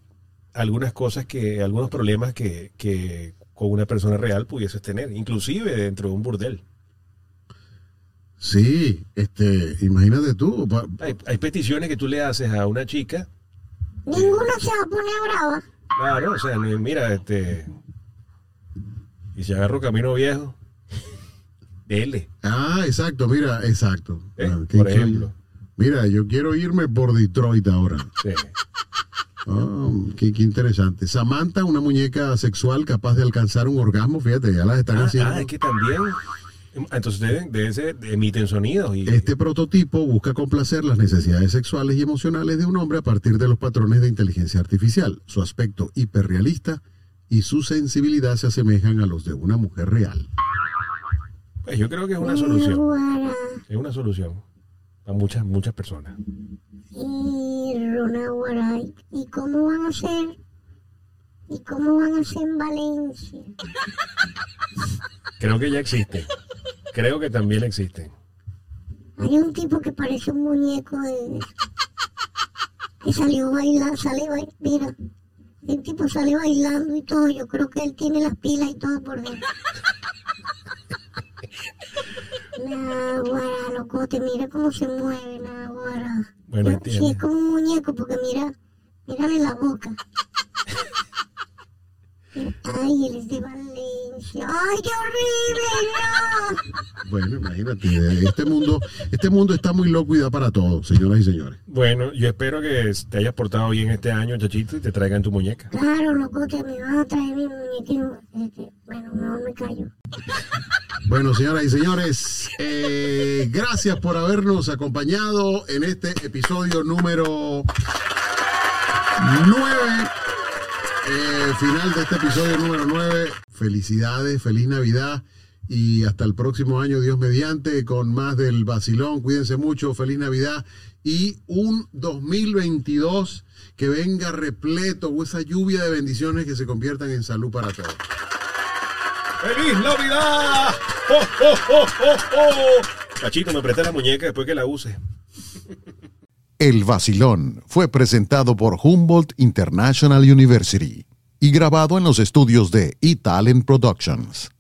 algunas cosas que, algunos problemas que, que con una persona real pudieses tener, inclusive dentro de un burdel. Sí, este, imagínate tú. pa- Hay, hay peticiones que tú le haces a una chica, Ninguna se va a poner brava. claro, o sea, mira, este, y si agarro camino viejo, dele, Ah, exacto, mira, exacto. ¿eh? Ah, por ejemplo. Mira, yo quiero irme por Detroit ahora. Sí. Ah, qué, qué interesante. Samantha, una muñeca sexual capaz de alcanzar un orgasmo, fíjate, ya las están Ah, haciendo. ah, es que también, entonces deben, deben ser- emiten sonidos y Este prototipo busca complacer las necesidades sexuales y emocionales de un hombre a partir de los patrones de inteligencia artificial. Su aspecto hiperrealista y su sensibilidad se asemejan a los de una mujer real. pues yo creo que es una solución, es una solución a muchas, muchas personas. Y Rona Guaray. ¿Y cómo van a hacer? ¿Y cómo van a hacer en Valencia? Creo que ya existen. Creo que también existen. Hay un tipo que parece un muñeco de... que salió bailando, sale bailando, mira, el tipo sale bailando y todo, yo creo que él tiene las pilas y todo por dentro. Nah, guara, locote, mira cómo se mueve, nah, guara. Bueno, entiendo. Sí, es como un muñeco, porque mira, mírale la boca. Ay, él es de Valencia. Ay, qué horrible, no. Bueno, imagínate, este mundo, este mundo está muy loco y da para todo, señoras y señores. Bueno, yo espero que te hayas portado bien este año, chachito, y te traigan tu muñeca. Claro, locote, me vas a traer mi muñequito. Este, bueno, mejor me callo. Bueno, señoras y señores, eh, gracias por habernos acompañado en este episodio número 9. Eh, final de este episodio número 9. Felicidades, feliz Navidad y hasta el próximo año, Dios mediante, con más del vacilón. Cuídense mucho, feliz Navidad y un 2022 que venga repleto, o esa lluvia de bendiciones que se conviertan en salud para todos. ¡Feliz Navidad! ¡Oh, oh, oh, oh, oh! Chachito, me presté la muñeca después que la use. El Vacilón fue presentado por Humboldt International University y grabado en los estudios de eTalent Productions.